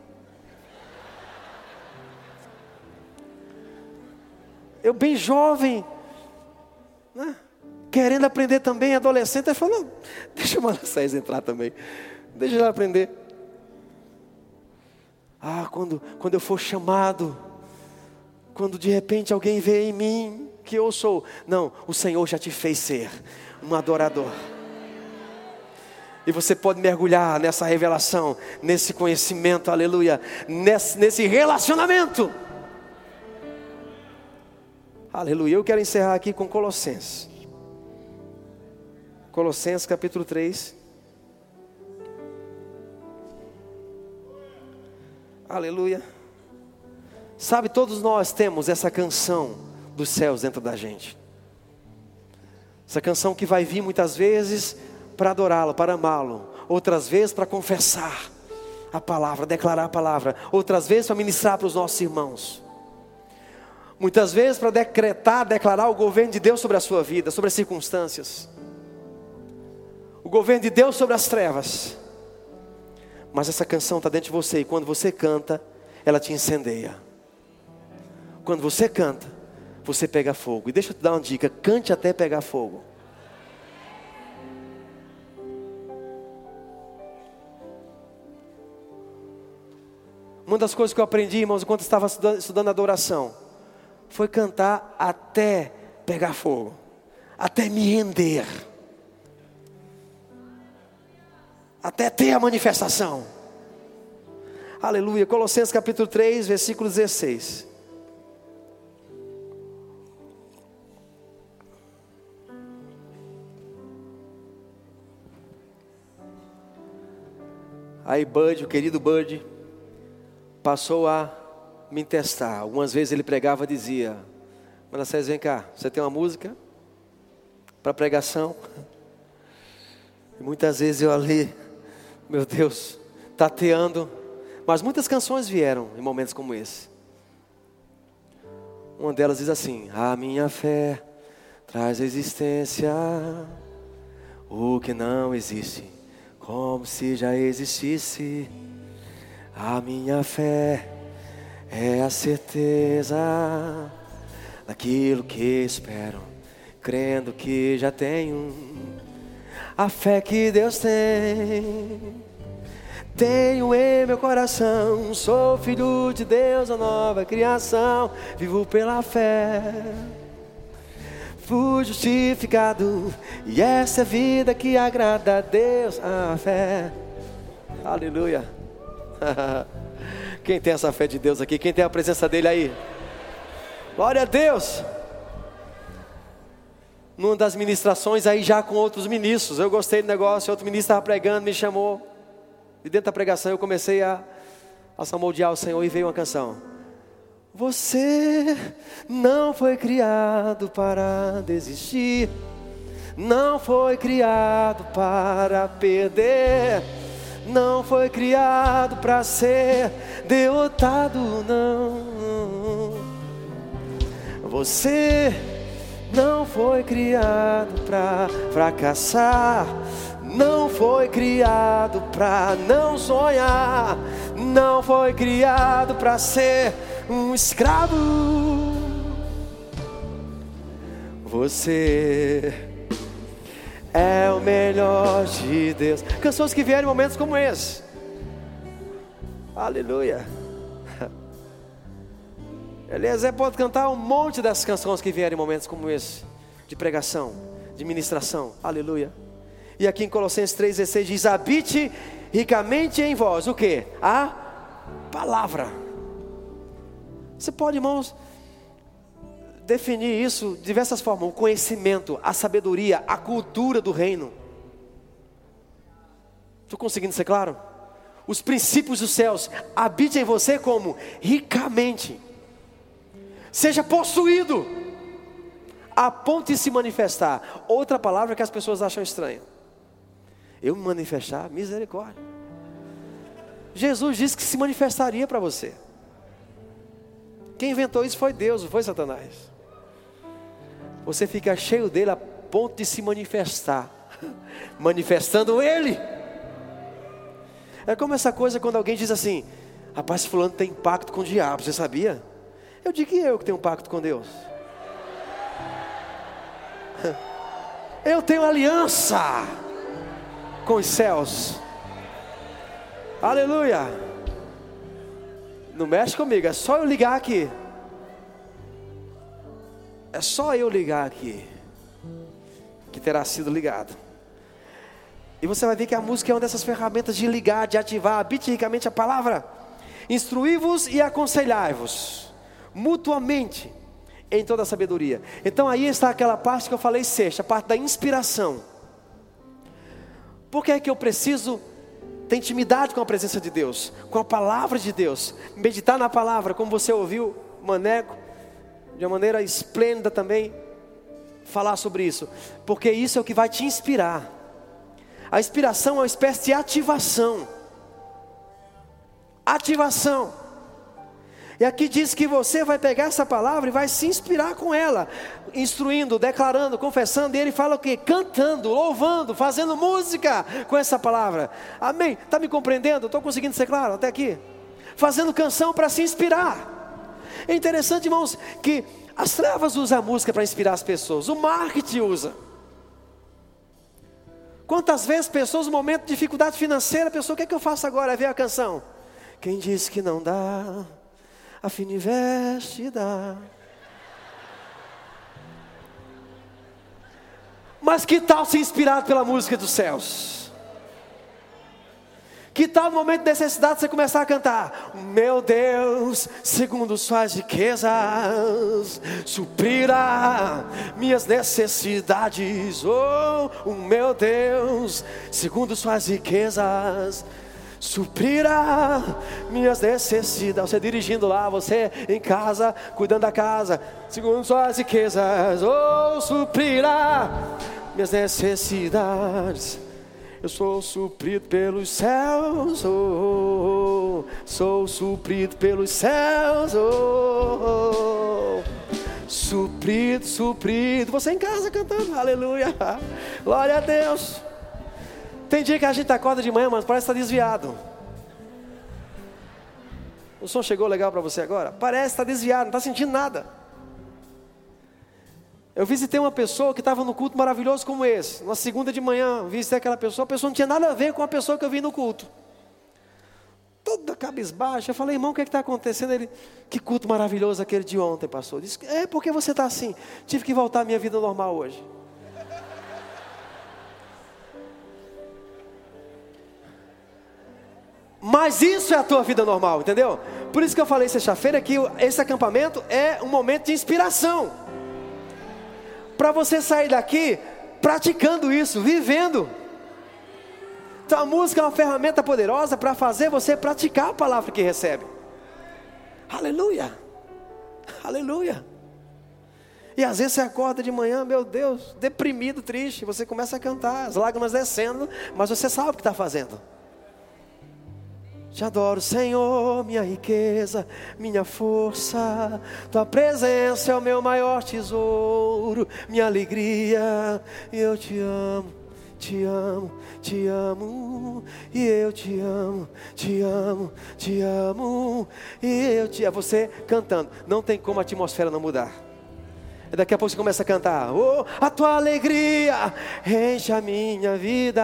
Eu bem jovem, né? querendo aprender também, adolescente, ele falou, deixa o Manassés entrar também. Deixa ele aprender. Ah, quando, quando eu for chamado, quando de repente alguém vê em mim que eu sou. Não, o Senhor já te fez ser um adorador. E você pode mergulhar nessa revelação, nesse conhecimento, aleluia, nesse, nesse relacionamento. Aleluia. Eu quero encerrar aqui com Colossenses. Colossenses capítulo 3. Aleluia. Sabe, todos nós temos essa canção dos céus dentro da gente. Essa canção que vai vir muitas vezes para adorá-lo, para amá-lo, outras vezes para confessar a palavra, declarar a palavra, outras vezes para ministrar para os nossos irmãos. Muitas vezes para decretar, declarar o governo de Deus sobre a sua vida, sobre as circunstâncias. O governo de Deus sobre as trevas. Mas essa canção está dentro de você e quando você canta, ela te incendeia. Quando você canta, você pega fogo. E deixa eu te dar uma dica: cante até pegar fogo. Uma das coisas que eu aprendi, irmãos, enquanto estava estudando, adoração, foi cantar até pegar fogo, até me render, até ter a manifestação. Aleluia. Colossenses capítulo 3, versículo 16. Aí Bud, o querido Bud, passou a me testar. Algumas vezes ele pregava e dizia: Manassés, vem cá, você tem uma música para pregação? E muitas vezes eu ali, meu Deus, tateando. Mas muitas canções vieram em momentos como esse. Uma delas diz assim: A minha fé traz existência o que não existe como se já existisse. A minha fé é a certeza daquilo que espero, crendo que já tenho. A fé que Deus tem, tenho em meu coração. Sou filho de Deus, a nova criação, vivo pela fé fui justificado, e essa é a vida que agrada a Deus, a fé. Aleluia. <laughs> Quem tem essa fé de Deus aqui? Quem tem a presença dele aí? Glória a Deus. Numa das ministrações aí já com outros ministros, eu gostei do negócio, outro ministro estava pregando, me chamou. E dentro da pregação eu comecei a, a salmodiar o Senhor e veio uma canção. Você não foi criado para desistir, não foi criado para perder, não foi criado para ser derrotado, não. Você não foi criado para fracassar, não foi criado para não sonhar, não foi criado para ser um escravo. Você é o melhor de Deus. Canções que vieram em momentos como esse. Aleluia. <laughs> Eliezer pode cantar um monte das canções que vieram em momentos como esse, de pregação, de ministração. Aleluia. E aqui em Colossenses 3,16 diz: habite ricamente em vós o que? A palavra. Você pode, irmãos, definir isso de diversas formas: o conhecimento, a sabedoria, a cultura do reino. Estou conseguindo ser claro? Os princípios dos céus habitem em você como ricamente. Seja possuído a ponto de se manifestar. Outra palavra que as pessoas acham estranha. Eu me manifestar, misericórdia. Jesus disse que se manifestaria para você. Quem inventou isso foi Deus, não foi Satanás. Você fica cheio dele a ponto de se manifestar, <laughs> manifestando ele. É como essa coisa quando alguém diz assim: Rapaz, fulano tem pacto com o diabo, você sabia? Eu digo que eu que tenho pacto com Deus. <laughs> Eu tenho aliança com os céus. Aleluia. Não mexe comigo, é só eu ligar aqui. É só eu ligar aqui. Que terá sido ligado. E você vai ver que a música é uma dessas ferramentas de ligar, de ativar habite a palavra. Instruí-vos e aconselhai-vos mutuamente em toda a sabedoria. Então aí está aquela parte que eu falei sexta, a parte da inspiração. Por que é que eu preciso ter intimidade com a presença de Deus, com a palavra de Deus, meditar na palavra, como você ouviu, Maneco, de uma maneira esplêndida também, falar sobre isso, porque isso é o que vai te inspirar. A inspiração é uma espécie de ativação. Ativação. E aqui diz que você vai pegar essa palavra e vai se inspirar com ela, instruindo, declarando, confessando, e ele fala o que? Cantando, louvando, fazendo música com essa palavra. Amém? Está me compreendendo? Estou conseguindo ser claro até aqui? Fazendo canção para se inspirar. É interessante, irmãos, que as trevas usam a música para inspirar as pessoas, o marketing usa. Quantas vezes pessoas, no momento de dificuldade financeira, a pessoa, o que é que eu faço agora? É ver a canção. Quem disse que não dá, a dá. Mas que tal se inspirar pela música dos céus? Que tal no momento de necessidade você começar a cantar? Meu Deus, segundo suas riquezas, suprirá minhas necessidades. Oh, o meu Deus, segundo suas riquezas, suprirá minhas necessidades. Você dirigindo lá, você em casa, cuidando da casa, segundo suas riquezas, oh, suprirá minhas necessidades. Eu sou suprido pelos céus, oh, oh, sou suprido pelos céus, oh, suprido, suprido. Você em casa cantando, aleluia, glória a Deus. Tem dia que a gente acorda de manhã, mas parece estar desviado. O som chegou legal para você agora? Parece estar desviado, não está sentindo nada. Eu visitei uma pessoa que estava no culto maravilhoso como esse. Na segunda de manhã, visitei aquela pessoa. A pessoa não tinha nada a ver com a pessoa que eu vi no culto. Toda cabisbaixa. Eu falei, irmão, o que é está acontecendo? Ele, que culto maravilhoso aquele de ontem, pastor. Disse, é, porque você está assim? Tive que voltar à minha vida normal hoje. Mas isso é a tua vida normal, entendeu? Por isso que eu falei sexta-feira que esse acampamento é um momento de inspiração para você sair daqui praticando isso, vivendo. Então a música é uma ferramenta poderosa para fazer você praticar a palavra que recebe. Aleluia. Aleluia. E às vezes você acorda de manhã, meu Deus, deprimido, triste. Você começa a cantar, as lágrimas descendo, mas você sabe o que está fazendo. Te adoro, Senhor, minha riqueza, minha força. Tua presença é o meu maior tesouro, minha alegria. Eu te amo, te amo, te amo. E eu te amo, te amo, te amo. E eu te amo. Você cantando, não tem como a atmosfera não mudar. Daqui a pouco você começa a cantar. Oh, a tua alegria enche a minha vida.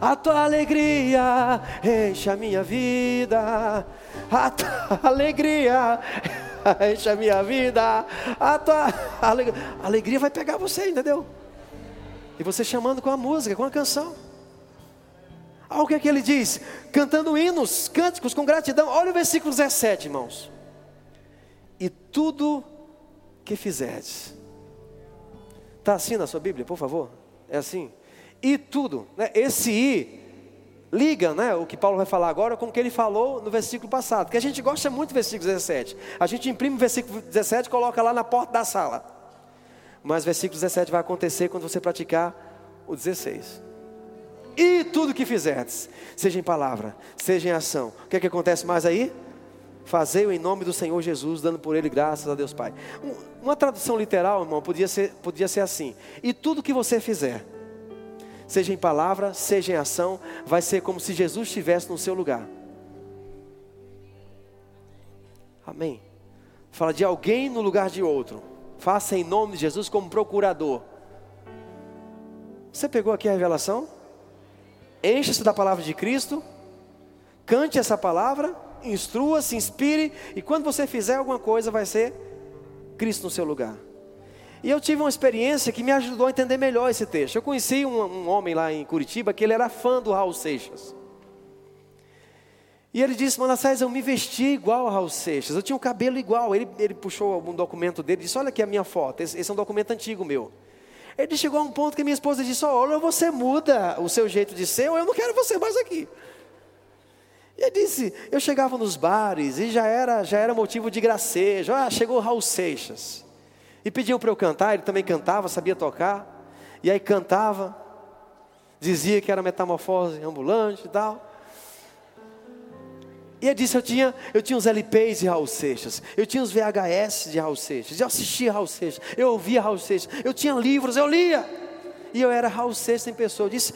A tua alegria enche a minha vida. A tua <laughs> alegria enche a minha vida. A tua <laughs> alegria, alegria vai pegar você, entendeu? E você chamando com a música, com a canção. Olha o que, é que ele diz: cantando hinos, cânticos com gratidão. Olha o versículo 17, irmãos. E tudo que fizerdes. Está assim na sua Bíblia, por favor? É assim? E tudo, né? esse i liga né, o que Paulo vai falar agora com o que ele falou no versículo passado, que a gente gosta muito do versículo 17. A gente imprime o versículo 17 e coloca lá na porta da sala. Mas o versículo 17 vai acontecer quando você praticar o 16 e tudo que fizerdes, seja em palavra, seja em ação. O que é que acontece mais aí? Fazei-o em nome do Senhor Jesus, dando por ele graças a Deus Pai. Uma tradução literal, irmão, podia ser, podia ser assim: e tudo que você fizer, seja em palavra, seja em ação, vai ser como se Jesus estivesse no seu lugar. Amém. Fala de alguém no lugar de outro. Faça em nome de Jesus como procurador. Você pegou aqui a revelação? encha-se da palavra de Cristo, cante essa palavra, instrua, se inspire, e quando você fizer alguma coisa, vai ser Cristo no seu lugar. E eu tive uma experiência que me ajudou a entender melhor esse texto. Eu conheci um, um homem lá em Curitiba que ele era fã do Raul Seixas. E ele disse, Manassés, eu me vesti igual ao Raul Seixas, eu tinha o um cabelo igual. Ele, ele puxou um documento dele e disse, olha aqui a minha foto, esse, esse é um documento antigo meu. Ele chegou a um ponto que minha esposa disse: Olha, você muda o seu jeito de ser, ou eu não quero você mais aqui. E ele disse: Eu chegava nos bares e já era, já era motivo de gracejo. Ah, chegou Raul Seixas. E pediam para eu cantar, ele também cantava, sabia tocar. E aí cantava, dizia que era metamorfose ambulante e tal. E ele disse: eu tinha, eu tinha os LPs de Raul Seixas, eu tinha os VHS de Raul Seixas, eu assistia Raul Seixas, eu ouvia Raul Seixas, eu tinha livros, eu lia. E eu era Raul Seixas em pessoa. Eu disse: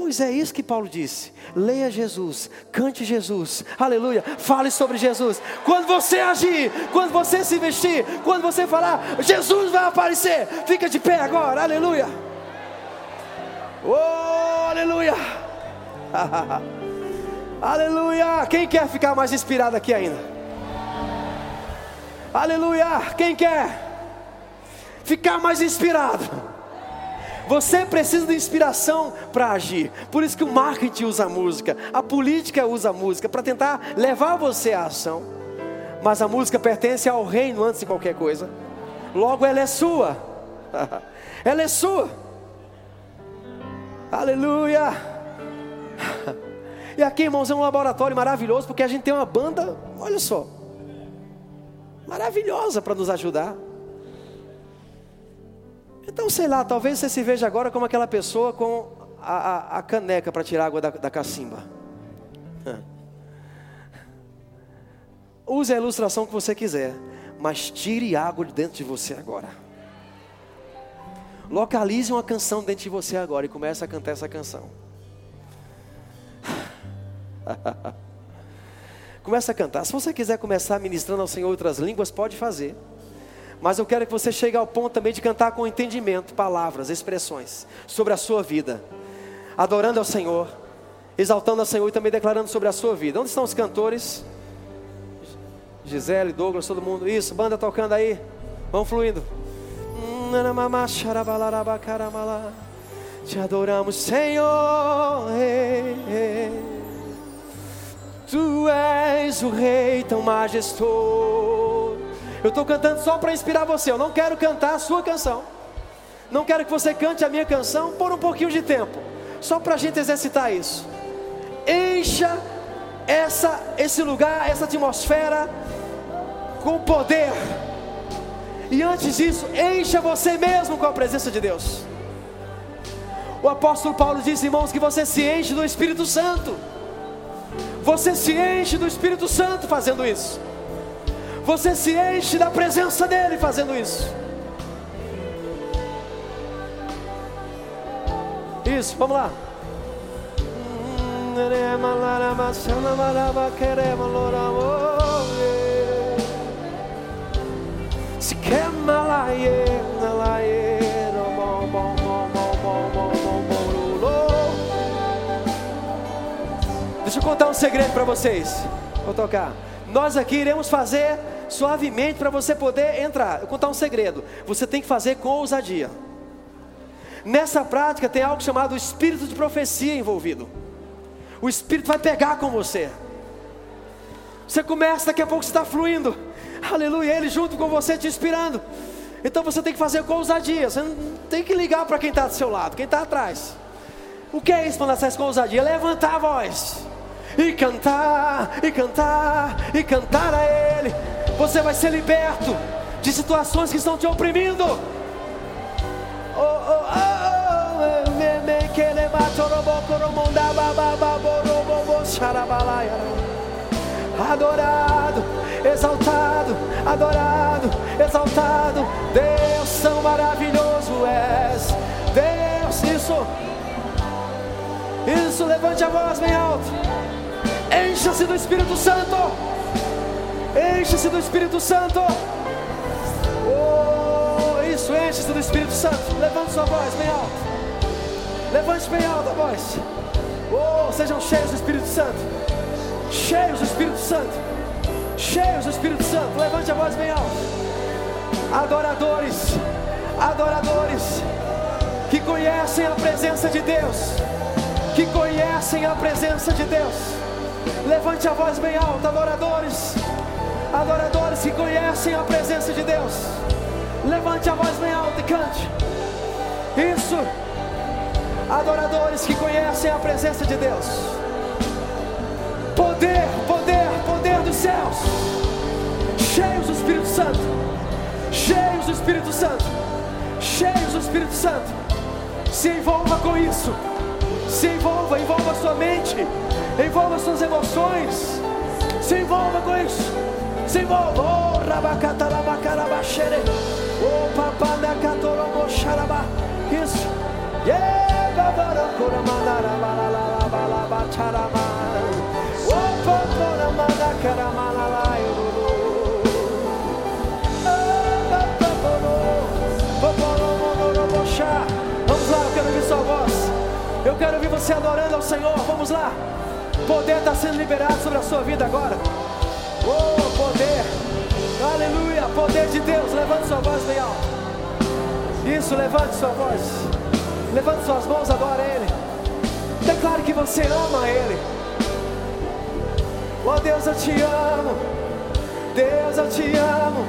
Pois é isso que Paulo disse. Leia Jesus, cante Jesus, aleluia, fale sobre Jesus. Quando você agir, quando você se vestir, quando você falar, Jesus vai aparecer. Fica de pé agora, aleluia. Oh, aleluia. <laughs> Aleluia! Quem quer ficar mais inspirado aqui ainda? Aleluia! Quem quer ficar mais inspirado? Você precisa de inspiração para agir. Por isso que o marketing usa a música, a política usa a música para tentar levar você à ação. Mas a música pertence ao reino antes de qualquer coisa. Logo ela é sua. <laughs> ela é sua. Aleluia. <laughs> E aqui, irmãos, é um laboratório maravilhoso, porque a gente tem uma banda, olha só, maravilhosa para nos ajudar. Então, sei lá, talvez você se veja agora como aquela pessoa com a, a, a caneca para tirar água da, da cacimba. <laughs> Use a ilustração que você quiser, mas tire água de dentro de você agora. Localize uma canção dentro de você agora e comece a cantar essa canção. <laughs> Começa a cantar. Se você quiser começar ministrando ao Senhor outras línguas, pode fazer. Mas eu quero que você chegue ao ponto também de cantar com entendimento, palavras, expressões sobre a sua vida, adorando ao Senhor, exaltando ao Senhor e também declarando sobre a sua vida. Onde estão os cantores? Gisele, Douglas, todo mundo. Isso, banda tocando aí. Vamos fluindo. Te adoramos, Senhor. Tu és o Rei tão majestoso. Eu estou cantando só para inspirar você. Eu não quero cantar a sua canção. Não quero que você cante a minha canção por um pouquinho de tempo. Só para a gente exercitar isso. Encha essa, esse lugar, essa atmosfera com poder. E antes disso, encha você mesmo com a presença de Deus. O apóstolo Paulo diz, irmãos, que você se enche do Espírito Santo. Você se enche do Espírito Santo fazendo isso. Você se enche da presença dEle fazendo isso. Isso, vamos lá. Se Deixa eu contar um segredo para vocês. Vou tocar. Nós aqui iremos fazer suavemente para você poder entrar. Eu contar um segredo. Você tem que fazer com ousadia. Nessa prática tem algo chamado espírito de profecia envolvido. O espírito vai pegar com você. Você começa, daqui a pouco você está fluindo. Aleluia, ele junto com você te inspirando. Então você tem que fazer com ousadia. Você não tem que ligar para quem está do seu lado, quem está atrás. O que é isso quando faz com ousadia? Levantar a voz e cantar, e cantar, e cantar a Ele. Você vai ser liberto de situações que estão te oprimindo. Oh, oh, oh, que le Adorado, exaltado, adorado, exaltado. Deus, são maravilhoso és. Deus, isso, isso, levante a voz bem alto. Encha-se do Espírito Santo. Encha-se do Espírito Santo. Oh, isso, enche-se do Espírito Santo. Levante sua voz bem alto. Levante bem alta a voz. Oh, sejam cheios do Espírito Santo. Cheios do Espírito Santo. Cheios do Espírito Santo. Levante a voz bem alta. Adoradores. Adoradores. Que conhecem a presença de Deus. Que conhecem a presença de Deus Levante a voz bem alta, adoradores. Adoradores que conhecem a presença de Deus. Levante a voz bem alta e cante. Isso. Adoradores que conhecem a presença de Deus. Poder, poder, poder dos céus. Cheios do Espírito Santo. Cheios do Espírito Santo. Cheios do Espírito Santo. Se envolva com isso. Se envolva, envolva sua mente envolva suas emoções, se envolva com isso, se envolva. Oh, rabacatarabacarabaxere, oh, papanacatoroboxarabá, isso, yeah, babaracuramanarabalalabalabacharabá, oh, paporamanacaramalalayuru. Vamos lá, eu quero ouvir sua voz. Eu quero ouvir você adorando ao Senhor. Vamos lá. Poder está sendo liberado sobre a sua vida agora. Oh, poder. Aleluia. Poder de Deus. Levante sua voz alto. Isso, levante sua voz. Levante suas mãos agora Ele. Declare que você ama Ele. Oh Deus, eu te amo. Deus, eu te amo.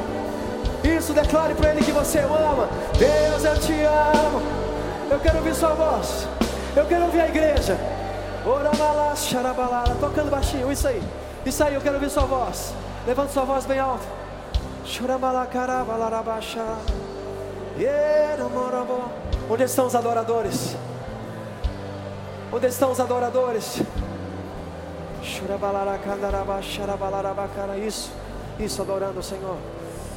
Isso, declare para Ele que você ama. Deus, eu te amo. Eu quero ouvir sua voz. Eu quero ouvir a igreja. Orabalá, xarabalá, tocando baixinho, isso aí. Isso aí, eu quero ouvir sua voz. Levante sua voz bem carabalarabaxá. Onde estão os adoradores? Onde estão os adoradores? Isso, isso, adorando o Senhor.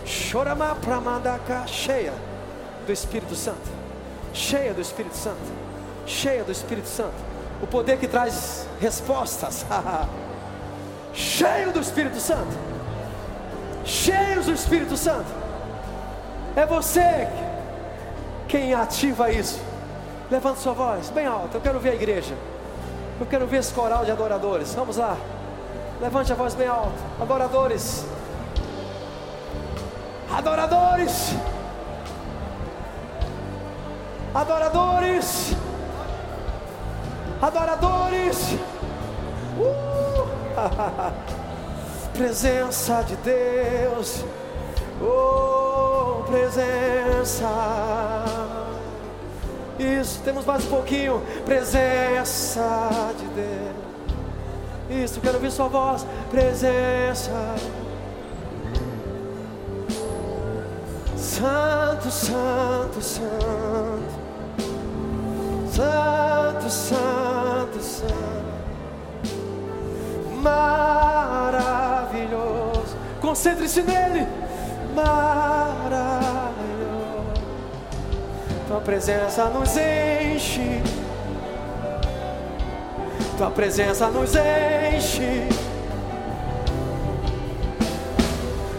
Chorama pramandaca, cheia do Espírito Santo. Cheia do Espírito Santo. Cheia do Espírito Santo o poder que traz respostas, <laughs> cheio do Espírito Santo, cheios do Espírito Santo, é você quem ativa isso. Levanta sua voz bem alta. Eu quero ver a igreja. Eu quero ver esse coral de adoradores. Vamos lá. Levante a voz bem alta. Adoradores. Adoradores. Adoradores adoradores. Uh! <laughs> presença de Deus. Oh, presença. Isso, temos mais um pouquinho. Presença de Deus. Isso, quero ouvir sua voz. Presença. Santo, Santo, Santo. Santo, Santo, Santo, maravilhoso. Concentre-se nele, maravilhoso. Tua presença nos enche, tua presença nos enche.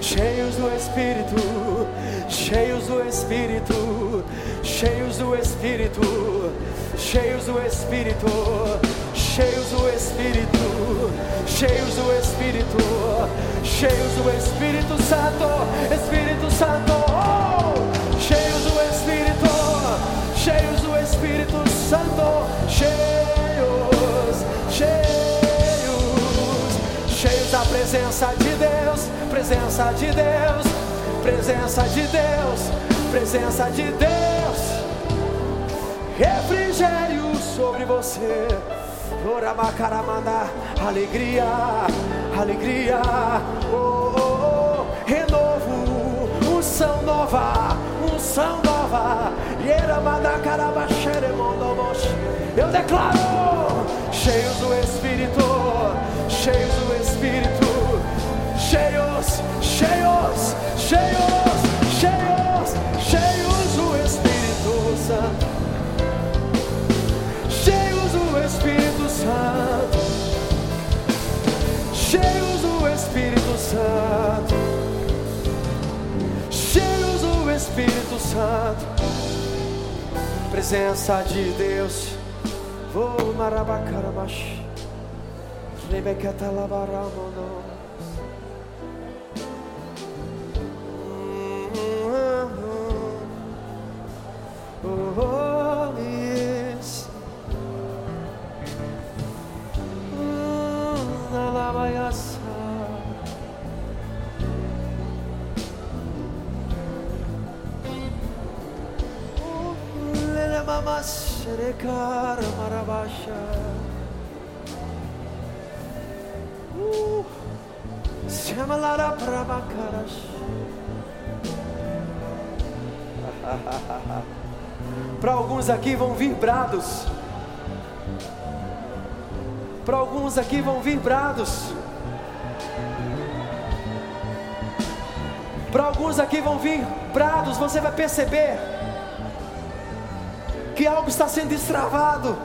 Cheios do Espírito, cheios do Espírito, cheios do Espírito, cheios do Espírito, cheios do Espírito, cheios do Espírito, cheios do Espírito Santo, Espírito Santo, oh! cheios do Espírito, cheios do Espírito Santo, cheios, cheios, cheios da presença de Deus, presença de Deus, presença de Deus, presença de Deus, refrigério sobre você. Oramacaramanda, alegria, alegria, oh, oh, oh, renovo, unção nova, unção nova, eu declaro, cheios do Espírito, cheios do Espírito, cheios, cheios, cheios, cheios, cheios do Espírito Santo, Santo, cheios do Espírito Santo, cheios do Espírito Santo, presença de Deus. Oh, marabacaramash, rebecata alguns aqui vão vir brados. Para alguns aqui vão vir brados. Para alguns aqui vão vir brados. Você vai perceber que algo está sendo destravado.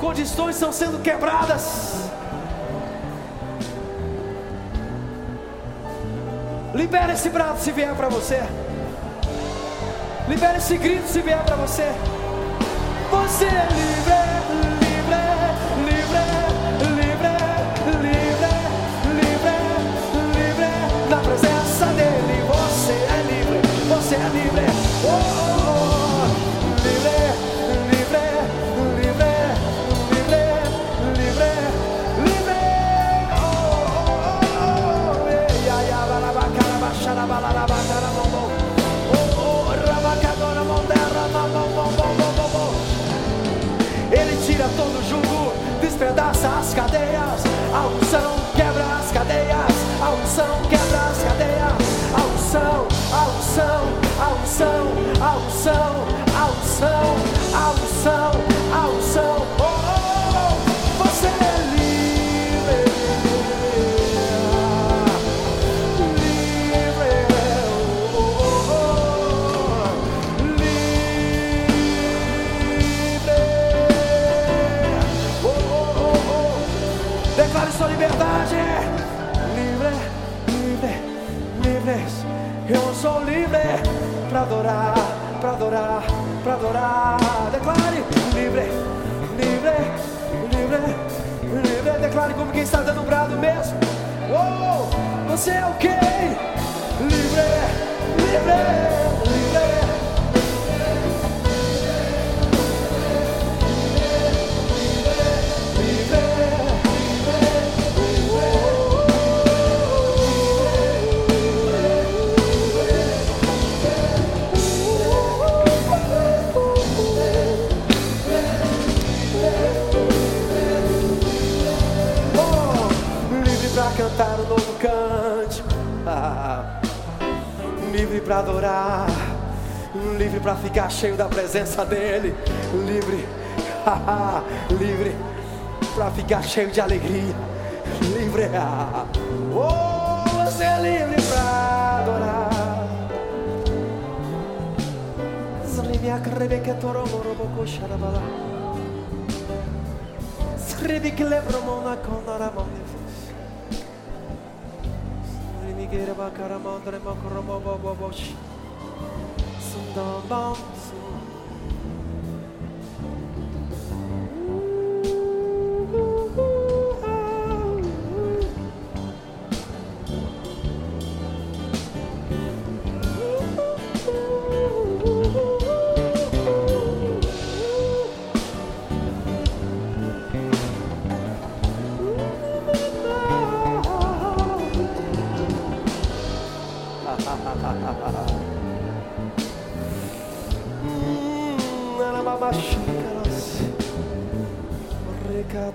Condições estão sendo quebradas. Libera esse brado se vier para você. Libera esse grito se vier para você. Você é livre, livre, livre, livre, livre, livre, livre. Na presença dele, você é livre, você é livre. Oh, oh. Oscar. Adorar, para adorar, para adorar. Declare livre, livre, livre, livre. Declare como quem está dando um brado mesmo. Oh, você é o? Livre, livre, livre. Cantar um novo cântico, Ah, livre para adorar, livre para ficar cheio da presença dEle, livre, <laughs> ah, livre para ficar cheio de alegria, livre. ah. Oh, você é livre para adorar. Zrimiak rebeketoroboroboko sharabala. Scrivi che le promona Get about Caramondre, Mocromo, Boboshi. Sundown,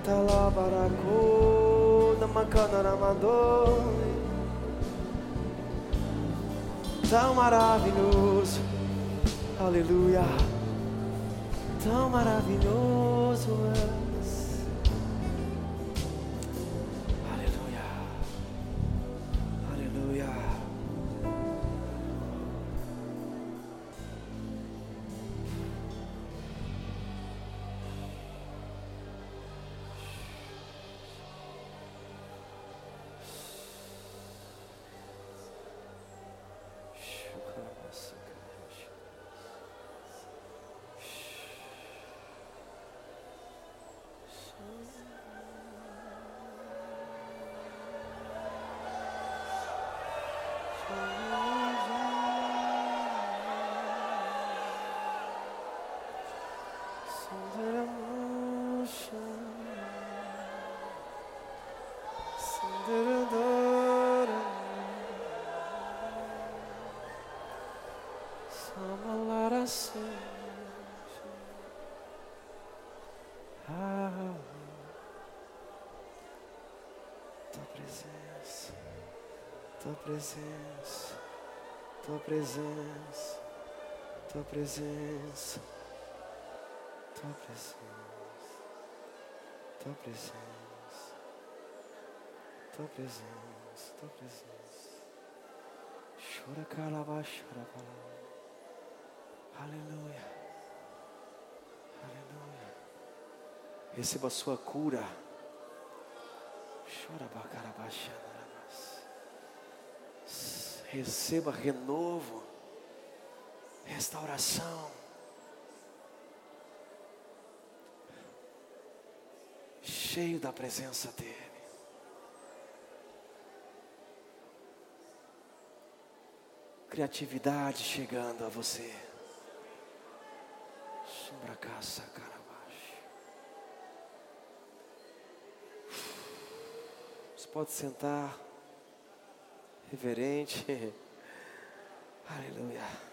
Recatalabaracô, Namacanaramador. Tão maravilhoso, aleluia. Tão maravilhoso és. Tua presença, tua presença, tua presença, tua presença, tua presença, tua presença, tua presença. Chora calava, chora calava. Aleluia, aleluia. Receba a sua cura. Chora bacarabaxanarabas. Receba renovo, restauração. Cheio da presença dEle. Criatividade chegando a você. Sombra caça. Você pode sentar, reverente. <laughs> Aleluia.